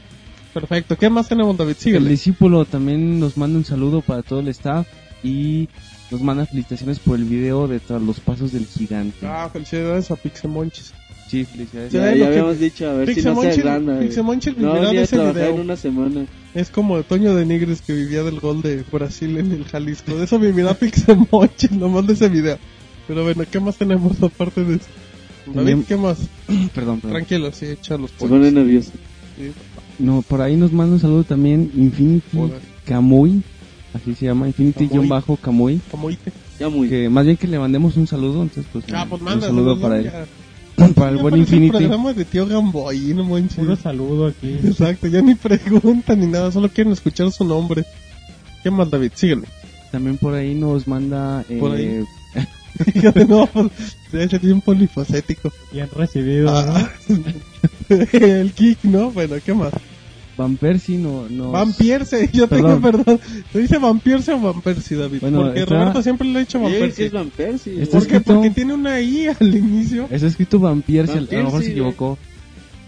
Perfecto. ¿Qué más tenemos, David? El Síguele. discípulo también nos manda un saludo para todo el staff y nos manda felicitaciones por el video de Tras los Pasos del Gigante. Ah, felicidades a Pixemonchis. Sí, Sí, ya, lo ya que- habíamos dicho, a ver si no se Pixemonchis agranda. eh. Pixemonchis No vivirá venía de ese video. en una semana. Es como Toño de Nigres que vivía del gol de Brasil en el Jalisco. De eso vivirá Pixemonchis, nomás de ese video. Pero bueno, ¿qué más tenemos aparte de eso? David, ¿qué más? Perdón, perdón. Tranquilo, sí, echa los Se pone nervioso. Sí, No, por ahí nos manda un saludo también Infinity. Kamui. Así se llama, Infinity-Kamui. como ite. Ya muy. Que más bien que le mandemos un saludo, entonces pues, Ah, pues un mándalo. saludo ¿no? para él. Ya. Para el buen parece un Infinity. programa de tío Gamboy, no manches. Puro saludo aquí. Exacto, ya ni preguntan ni nada, solo quieren escuchar su nombre. ¿Qué más, David? Síguele. También por ahí nos manda eh, Por ahí. Fíjate, no, pues, de ese tiempo polifacético. Bien recibido. Ah, el geek, ¿no? Bueno, ¿qué más? Van Persie no, nos- Van Pierce, yo tengo Perdón. perdón. ¿Se dice Van Pierce o Van Persie, David? Bueno, Porque está- Roberto siempre le ha dicho Van sí Persie. es Van Persie. Está ¿Por qué? escrito- Porque tiene una I al inicio. Está escrito Van Piersie, Van a lo mejor se equivocó.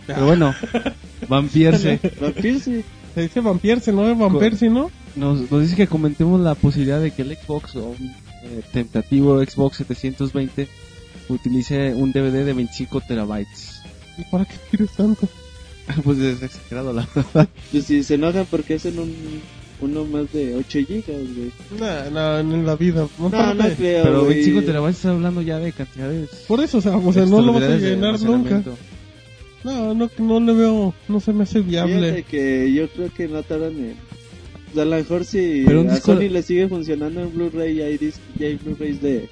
Pero bueno, Van Piersie. Van Persie. Se dice Van Pierce, no es Van Persie, ¿no? Nos, nos dice que comentemos la posibilidad de que el Xbox o un eh, tentativo Xbox 720 utilice un DVD de 25 terabytes. ¿Y para qué quieres tanto? pues es exagerado la verdad. Pues si se enojan porque hacen un, uno más de 8 gigas, güey. No, no, en la vida. No, No, no creo, Pero güey. 25 terabytes está hablando ya de cantidades. Por eso, o sea, o sea, no lo vas a llenar nunca. No, no, no le veo, no se me hace Fíjate viable. que yo creo que no tardan en, a lo mejor si Pero un a Sony le sigue funcionando en Blu-ray y hay, hay Blu-rays de,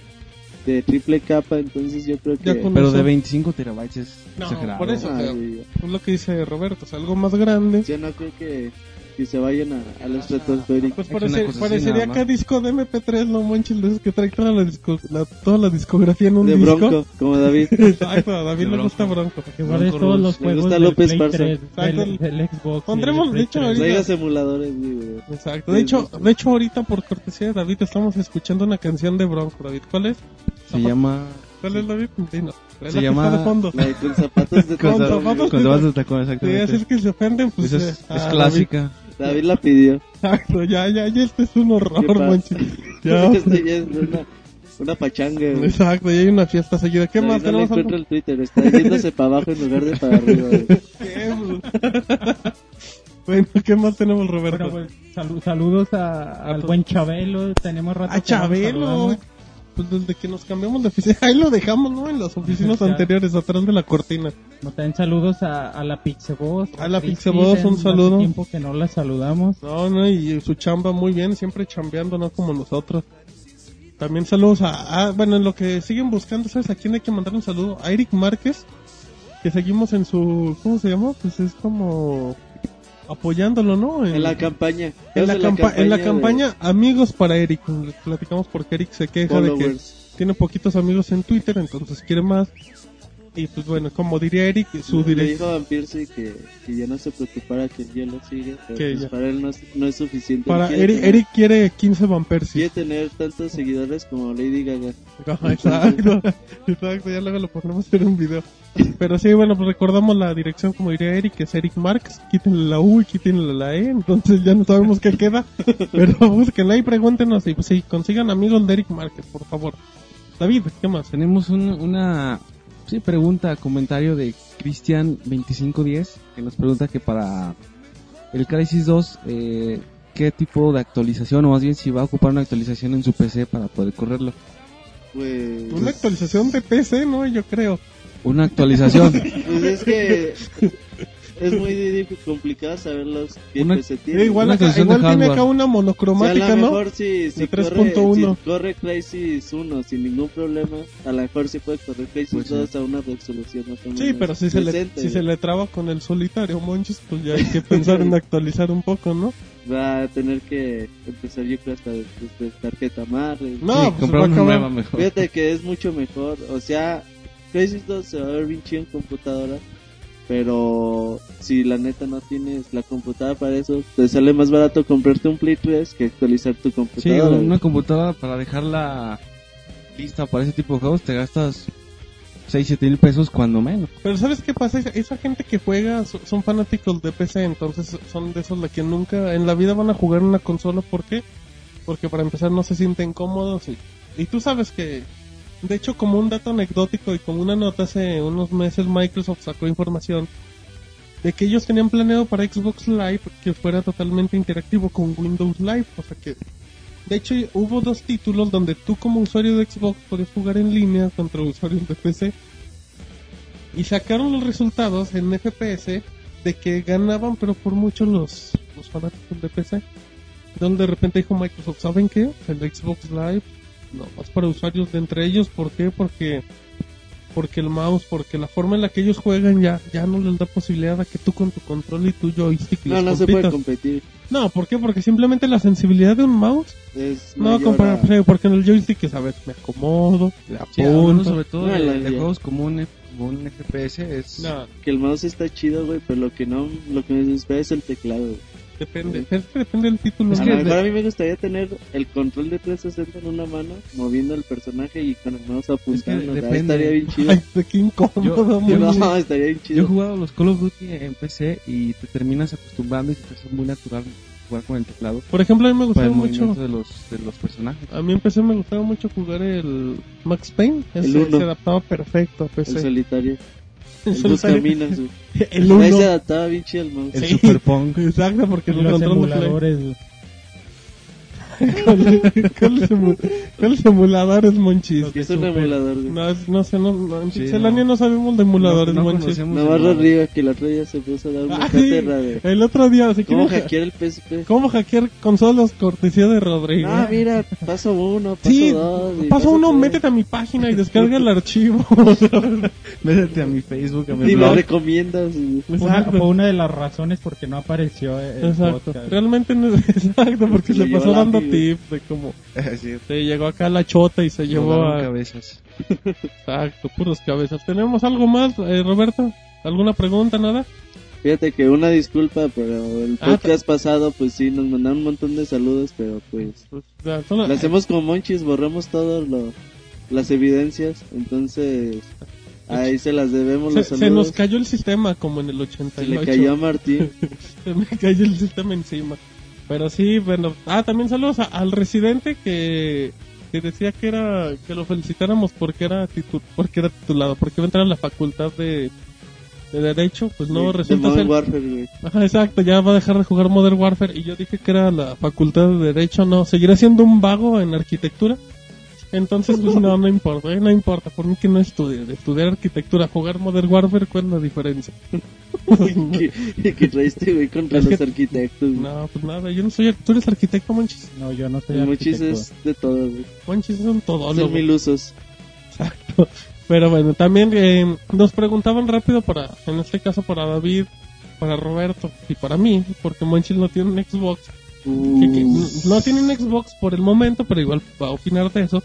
de triple capa, entonces yo creo que... Ya con- Pero eso- de 25 terabytes es No, exagerado. por eso. Ah, pero- sí, Es lo que dice Roberto, es algo más grande. yo no creo que, que se vayan a, a los estratosféricos. Pues Es parece- parecería acá disco de MP3, no manches, esos que trae toda la, disco, la- toda la discografía en un De disco. Bronco, como David. Exacto, a David le gusta Bronco. Guardes Bronco todos los Me juegos gusta del López Play Parza. 3, Exacto. del, del Xbox. Pondremos, del de hecho, Play 3. ahorita- emuladores. Exacto. De hecho, de hecho ahorita por cortesía de David estamos escuchando una canción de Bronco, David. ¿Cuál es? Se llama... ¿Cuál es David? Sí, no. Es Se la llama- de fondo. La de con zapatos de tacón. Con zapatos de tacón, Sí, exactamente. así es que se ofenden, pues. Es, eh, es clásica. David la pidió. David. Exacto, ya, ya, ya este es un ¿Qué horror, manches. Ya. Este ya es una, una pachanga, güey. Exacto, ya hay una fiesta seguida. ¿Qué David más no tenemos? encuentro algo? el Twitter, está yéndose para abajo en lugar de para arriba. ¿Qué? bueno, ¿qué más tenemos, Roberto? Bueno, pues, salu- saludos a- al buen Chabelo. Tenemos rato. A no Chabelo. Pues desde que nos cambiamos de oficina, ahí lo dejamos, ¿no? En las oficinas anteriores, atrás de la cortina. Nos traen saludos a, a la Pixeboss. A la Pixeboss, un hace saludo. tiempo que no la saludamos. No, no, y su chamba muy bien, siempre chambeando, no como nosotros. También saludos a, ah, bueno, en lo que siguen buscando, ¿sabes a quién hay que mandar un saludo? A Eric Márquez, que seguimos en su, ¿cómo se llama? Pues es como apoyándolo, ¿no? En la campaña. en la, de campa- en la de campaña Amigos para Eric. Platicamos porque Eric se queja de que followers. tiene poquitos amigos en Twitter, entonces quiere más. Y pues bueno, como diría Eric, su Le dirección... dijo a Vampirsi que, que ya no se preocupara que el hielo sigue, pero Que pues para él no es, no es suficiente. Para Eric, tener- Eric quiere 15 Vampers. Quiere tener tantos seguidores como Lady Gaga. Ajá, exacto, exacto, ya luego lo ponemos en un video. Pero sí, bueno, pues recordamos la dirección, como diría Eric, que es Eric Marx, quítenle la U y quítenle la E, entonces ya no sabemos qué queda, pero búsquenla y pregúntenos y pues sí, consigan amigos de Eric Márquez, por favor. David, ¿qué más? Tenemos un- una sí, pregunta, comentario de Cristian2510 que nos pregunta que para el Crisis 2, eh, ¿qué tipo de actualización o más bien si va a ocupar una actualización en su PC para poder correrlo? Pues, Una actualización de PC, ¿no? Yo creo. Una actualización. pues es que es muy difícil, complicado saberlos qué Una- PC Sí, tiene. igual Una acá- actualización de igual tiene hardware. acá una O sea, a monocromática, lo ¿no? mejor si, si, De corre, 3.1. si corre Crisis 1 sin ningún problema, a lo mejor sí puede correr Crisis Pues sí. 2 a una resolución más o menos Sí, pero si se, le, si se le traba con el solitario, monches, pues ya hay que pensar en actualizar un poco, ¿no? Va a tener que empezar yo creo hasta desde tarjeta madre. No, Sí, pues comprar una nueva mejor. Fíjate que es mucho mejor. O sea, Crisis 2 se va a ver bien chido en computadora. Pero si la neta no tienes la computadora para eso, te sale más barato comprarte un Play 3 que actualizar tu Sí, computadora. una computadora para dejarla lista para ese tipo de juegos te gastas 6, 7 mil pesos cuando menos. Pero ¿sabes qué pasa? Esa, esa gente que juega so- son fanáticos de PC, entonces son de esos la que nunca en la vida van a jugar una consola. ¿Por qué? Porque para empezar no se sienten cómodos y, y tú sabes que, de hecho como un dato anecdótico y como una nota hace unos meses Microsoft sacó información de que ellos tenían planeado para Xbox Live que fuera totalmente interactivo con Windows Live, o sea que de hecho hubo dos títulos donde tú como usuario de Xbox podías jugar en línea contra usuarios de PC y sacaron los resultados en FPS de que ganaban pero por mucho los, los fanáticos de PC donde de repente dijo Microsoft ¿saben qué? el Xbox Live no es para usuarios de entre ellos ¿por qué? porque porque el mouse porque la forma en la que ellos juegan ya ya no les da posibilidad a que tú con tu control y tu joystick no, les no se puede compitas. competir. no ¿por qué? porque simplemente la sensibilidad de un mouse Es no mayor compara- a- sí, porque en el joystick es a ver me acomodo le Sí, apunto sobre todo No, de, la- de ya. juegos como un, como un FPS es... no, que el mouse está chido, güey, pero lo que no, lo que me desespera es el teclado. güey. Depende es que depende del título Es a que de- mejor a mí me gustaría tener el control de 360 en una mano, moviendo el personaje y con el mouse apuntando. Ah, estaría bien chido. Ay, de qué incómodo, Yo- no, estaría bien Yo he chido. jugado los Call of Duty en PC y te terminas acostumbrando y te hace muy natural jugar con el teclado Por ejemplo, a mí me gustaba mucho, de los, de los personajes. a mí en PC me gustaba mucho jugar el Max Payne, ese se adaptaba perfecto a El PC. solitario. Buscaminas, güey. El Ahí se uno. adaptaba bien chido el mouse. El Sí. Super Pong. Exacto, porque Y los los controles ¿Cuáles emu- cuáles emuladores, monchis? Es un emulador, güey. No, es- no sé, no, no, en Sí, Pixelania no. no. sabemos de emuladores, No- no monchis. conocemos Navarro emuladores. arriba, que la otra día se puso a dar una Ah, sí, cátedra de el otro día, si cómo hackear el PSP. ¿cómo hackear consolas cortesía de Rodrigo? Ah, mira, paso uno, paso sí, dos. y paso uno, tres. métete a mi página y descarga el archivo. Métete a mi Facebook, a mi Y blog. recomiendas. y- Fue una, Exacto. fue una de las razones por qué no apareció el Exacto. podcast. Realmente no es exacto, porque Se pasó la dando tips de cómo se llegó acá la chota y se llevó a... cabezas. Exacto, puros cabezas. ¿Tenemos algo más, eh, Roberto? ¿Alguna pregunta, nada? Fíjate que una disculpa, pero el Ah, podcast pasado, pues sí, nos mandaron un montón de saludos, pero pues Pues, ya, solo- lo hacemos como monchis, borramos todas las evidencias, entonces ahí se las debemos se, los se saludos. nos cayó el sistema como en el Se 88. le cayó a Martín. Se me cayó el sistema encima. Pero sí, bueno. Ah, también saludos a- al residente que, que decía que era que lo felicitáramos porque era titu- porque era titulado, porque iba a entrar a la facultad de, de derecho, pues no resulta ser. Warfare. Ajá, exacto, ya va a dejar de jugar Modern Warfare y yo dije que era la facultad de derecho, no, seguirá siendo un vago en arquitectura. Entonces, pues no, no importa, eh, no importa, por mí que no estudie, de estudiar arquitectura, jugar Modern Warfare, ¿cuál es la diferencia? que traiste, güey, contra Es los que- arquitectos. güey. No, pues nada, yo no soy, tú eres arquitecto, Monchis. No, yo no soy El monchis arquitecto. es de todo, güey. Monchis es un Son todólogo. mil usos. Exacto. Pero bueno, también eh, nos preguntaban rápido para, en este caso para David, para Roberto y para mí, porque Monchis no tiene un Xbox. Que- que no tiene un Xbox por el momento, pero igual va a opinar de eso.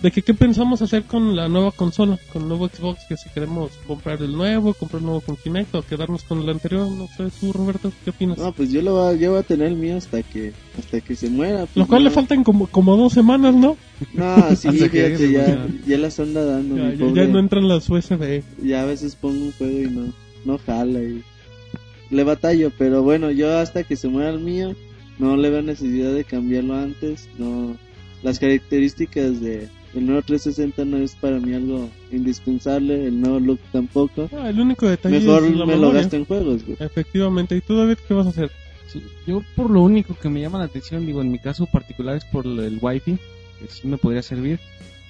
De que qué pensamos hacer con la nueva consola, con el nuevo Xbox, que si queremos comprar el nuevo, comprar el nuevo con Kinect o quedarnos con el anterior, no sé, tú Roberto, ¿qué opinas? No, pues yo lo voy a, yo voy a tener el mío hasta que hasta que se muera. pues, Lo cual no. le faltan como, como dos semanas, ¿no? No, sí, fíjate, ya, ya las anda dando. Ya, mi ya- pobre. ya no entran las USB. Ya a veces pongo un juego y no, no jala y le batallo, pero bueno, yo hasta que se muera el mío, no le veo necesidad de cambiarlo antes, no, las características de el nuevo 360 no es para mí algo indispensable, el nuevo look tampoco, Ah, el único detalle mejor es la me lo gasto en juegos, güey. Efectivamente. ¿Y tú, David, qué vas a hacer? Sí, yo por lo único que me llama la atención, digo, en mi caso particular es por el, wifi, que sí me podría servir,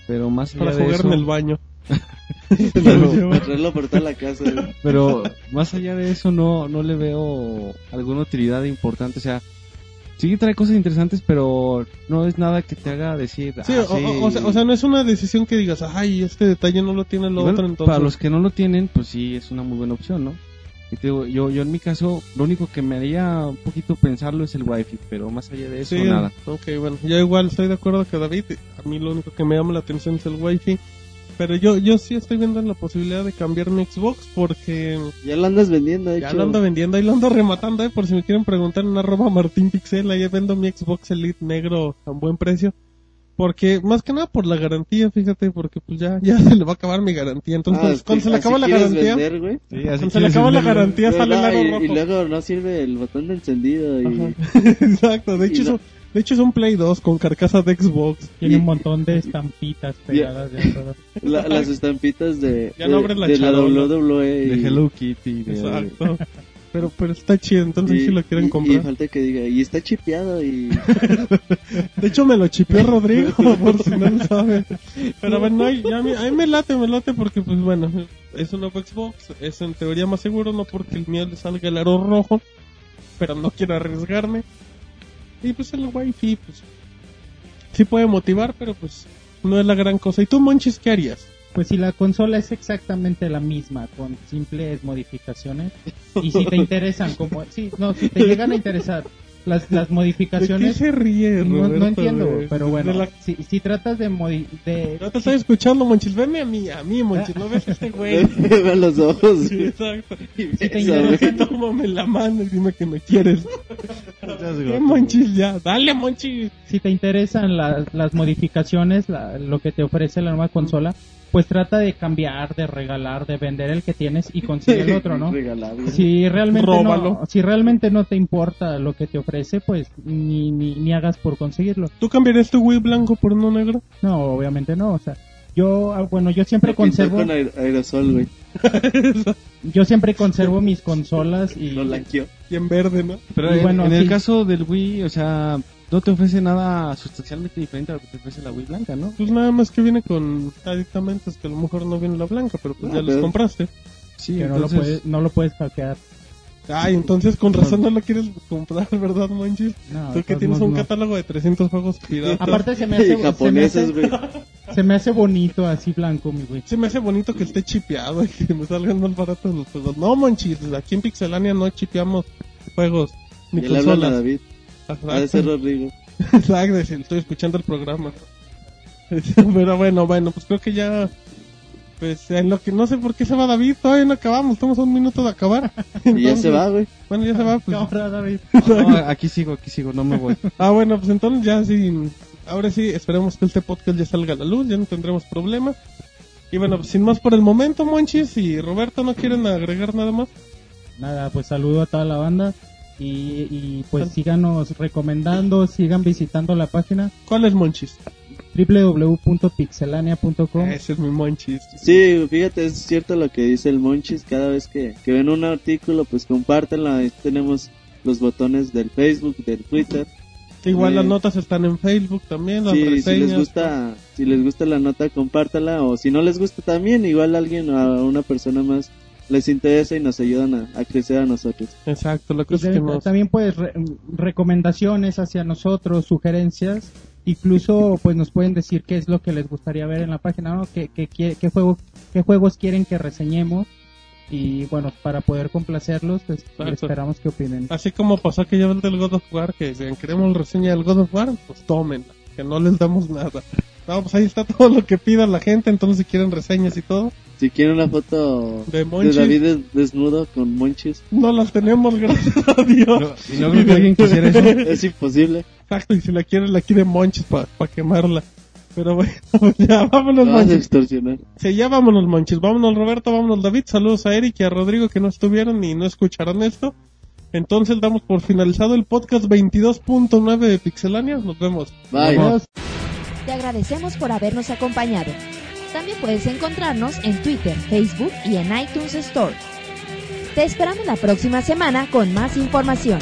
pero más allá Para de jugar eso, en el baño. Por toda la casa, güey. pero más allá de eso no, no le veo alguna utilidad importante, o sea, sí trae cosas interesantes, pero no es nada que te haga decir, Sí, ah, o, sí. o- o sea, o sea, no es una decisión que digas, ay, este detalle no lo tiene lo Igual, otro, entonces... Para los que no lo tienen, pues sí, es una muy buena opción, ¿no? Y te digo, yo, yo en mi caso, lo único que me haría un poquito pensarlo es el wifi, pero más allá de eso, Sí, nada. ok, bueno, yo igual estoy de acuerdo que David, a mí lo único que me llama la atención es el wifi, pero yo, yo sí estoy viendo la posibilidad de cambiar mi Xbox porque Ya lo andas vendiendo, de ya hecho. lo ando vendiendo, ahí lo ando rematando, eh, por si me quieren preguntar en arroba Martín Pixel, ahí vendo mi Xbox Elite negro a un buen precio. Porque, más que nada por la garantía, fíjate, porque pues ya, ya se le va a acabar mi garantía. Entonces, Ah, cuando se le ¿así acaba la garantía, vender, güey? cuando se le acaba la garantía sale el ¿Verdad? aro y, rojo. y luego no sirve el botón de encendido y Ajá. Exacto, de hecho, Y es no- un, de hecho es un Play 2 con carcasa de Xbox. Tiene Y- un montón de estampitas pegadas de todo. la- las estampitas de, Ya no de, abre la de la. WWE y, De Hello Kitty, de, Exacto. Pero, pero está chido, entonces y- si lo quieren y- comprar. Y falta que diga, y está chipeado y... De hecho me lo chipió Rodrigo, por si no lo saben. Pero bueno, ahí, ya a, mí, a mí me late, me late porque pues bueno, es un nuevo Xbox, es en teoría más seguro, no porque el mío le salga el aro rojo, pero no quiero arriesgarme. Y pues el wifi, pues sí puede motivar, pero pues no es la gran cosa. ¿Y tú, Monchis, qué harías? Pues si la consola es exactamente la misma, con simples modificaciones, y si te interesan, como, sí, no, si te llegan a interesar las, las ¿De qué modificaciones, se ríe, no, Roberto, no entiendo, güey? pero bueno, la- si, si tratas de, modi- de No te estoy escuchando, Monchis, veme a mí, a mí, Monchis, no ves a este güey. Ve a los ojos. Sí, exacto. y te besa, interesa-. Tómame la mano y dime que me quieres. ¿Qué, Monchis, ya. Dale, Monchis. si te interesan las, las modificaciones, la- lo que te ofrece la nueva consola, pues trata de cambiar, de regalar, de vender el que tienes y conseguir el otro, ¿no? Regalado. Si realmente Róbalo. no, si realmente no te importa lo que te ofrece, pues ni, ni, ni hagas por conseguirlo. ¿Tú cambiarías tu Wii blanco por uno negro? No, obviamente no, o sea, yo, ah, bueno, yo siempre conservo, con aer- aerosol, güey. yo siempre conservo mis consolas y Lo blanqueó. Y en verde, ¿no? Pero Y en, bueno, en el sí. caso del Wii, o sea, no te ofrece nada sustancialmente diferente a lo que te ofrece la Wii blanca, ¿no? Pues nada más que viene con aditamentos que a lo mejor no viene la blanca, pero pues No, ya los pero- compraste. Sí, Que no, lo puedes, no lo puedes hackear. Ay, entonces con razón no lo quieres comprar, ¿verdad, Monchis? No, Tú que tienes un no. catálogo de 300 juegos piratas. Aparte se me hace, se me japoneses, güey. se me hace bonito así blanco, mi güey. Se me hace bonito que esté chipeado y que me salgan más baratos los juegos. No, Monchis, aquí en Pixelania no chipeamos juegos ni consolas. David. Ha de ser Rodrigo. Exacto, estoy escuchando el programa. Pero bueno, bueno, pues creo que ya. Pues en lo que no sé por qué se va David, todavía no acabamos, estamos a un minuto de acabar. Y ya se va, güey. Bueno, ya se va, pues. Ahora, David. No, aquí sigo, aquí sigo, no me voy. Ah, bueno, pues entonces ya sí. Ahora sí, esperemos que este podcast ya salga a la luz, ya no tendremos problemas. Y bueno, pues sin más por el momento, Monchis y Roberto, ¿no quieren agregar nada más? Nada, pues saludo a toda la banda y, y pues síganos recomendando, sigan visitando la página ¿Cuál es Monchis? www.pixelania.com. Ese es mi Monchis. Sí, fíjate, es cierto lo que dice el Monchis. Cada vez que, que ven un artículo, pues compártanlo. Ahí tenemos los botones del Facebook, del Twitter. Igual las notas están en Facebook también, las Sí, si les gusta, si les gusta la nota, compártala. O si no les gusta también, igual alguien a una persona más les interesa y nos ayudan a, a crecer a nosotros. Exacto, Y cosa es que nos... También pues re- recomendaciones hacia nosotros, sugerencias, incluso pues nos pueden decir qué es lo que les gustaría ver en la página, ¿no? qué, qué, qué, qué juego, qué juegos quieren que reseñemos y bueno, para poder complacerlos pues esperamos que opinen. Así como pasó aquella vez del God of War, que si queremos reseña del God of War, pues tomen, que no les damos nada. No, pues ahí está todo lo que pida la gente, entonces si quieren reseñas y todo, Si quieren una foto De de. David des- desnudo con Monchis, no las tenemos, gracias a Dios. No, y no creo que alguien quisiera eso. es imposible. Exacto, y si la quieren, la quiere Monchis para quemarla. Pero bueno, ya vámonos, a Monchis. extorsionar. Sí, ya vámonos, Monchis. Vámonos, Roberto, vámonos, David. Saludos a Eric y a Rodrigo que no estuvieron y no escucharon esto. Entonces damos por finalizado el podcast 22.9 de Pixelania. Nos vemos. Bye. Te agradecemos por habernos acompañado. También puedes encontrarnos en Twitter, Facebook y en iTunes Store. Te esperamos la próxima semana con más información.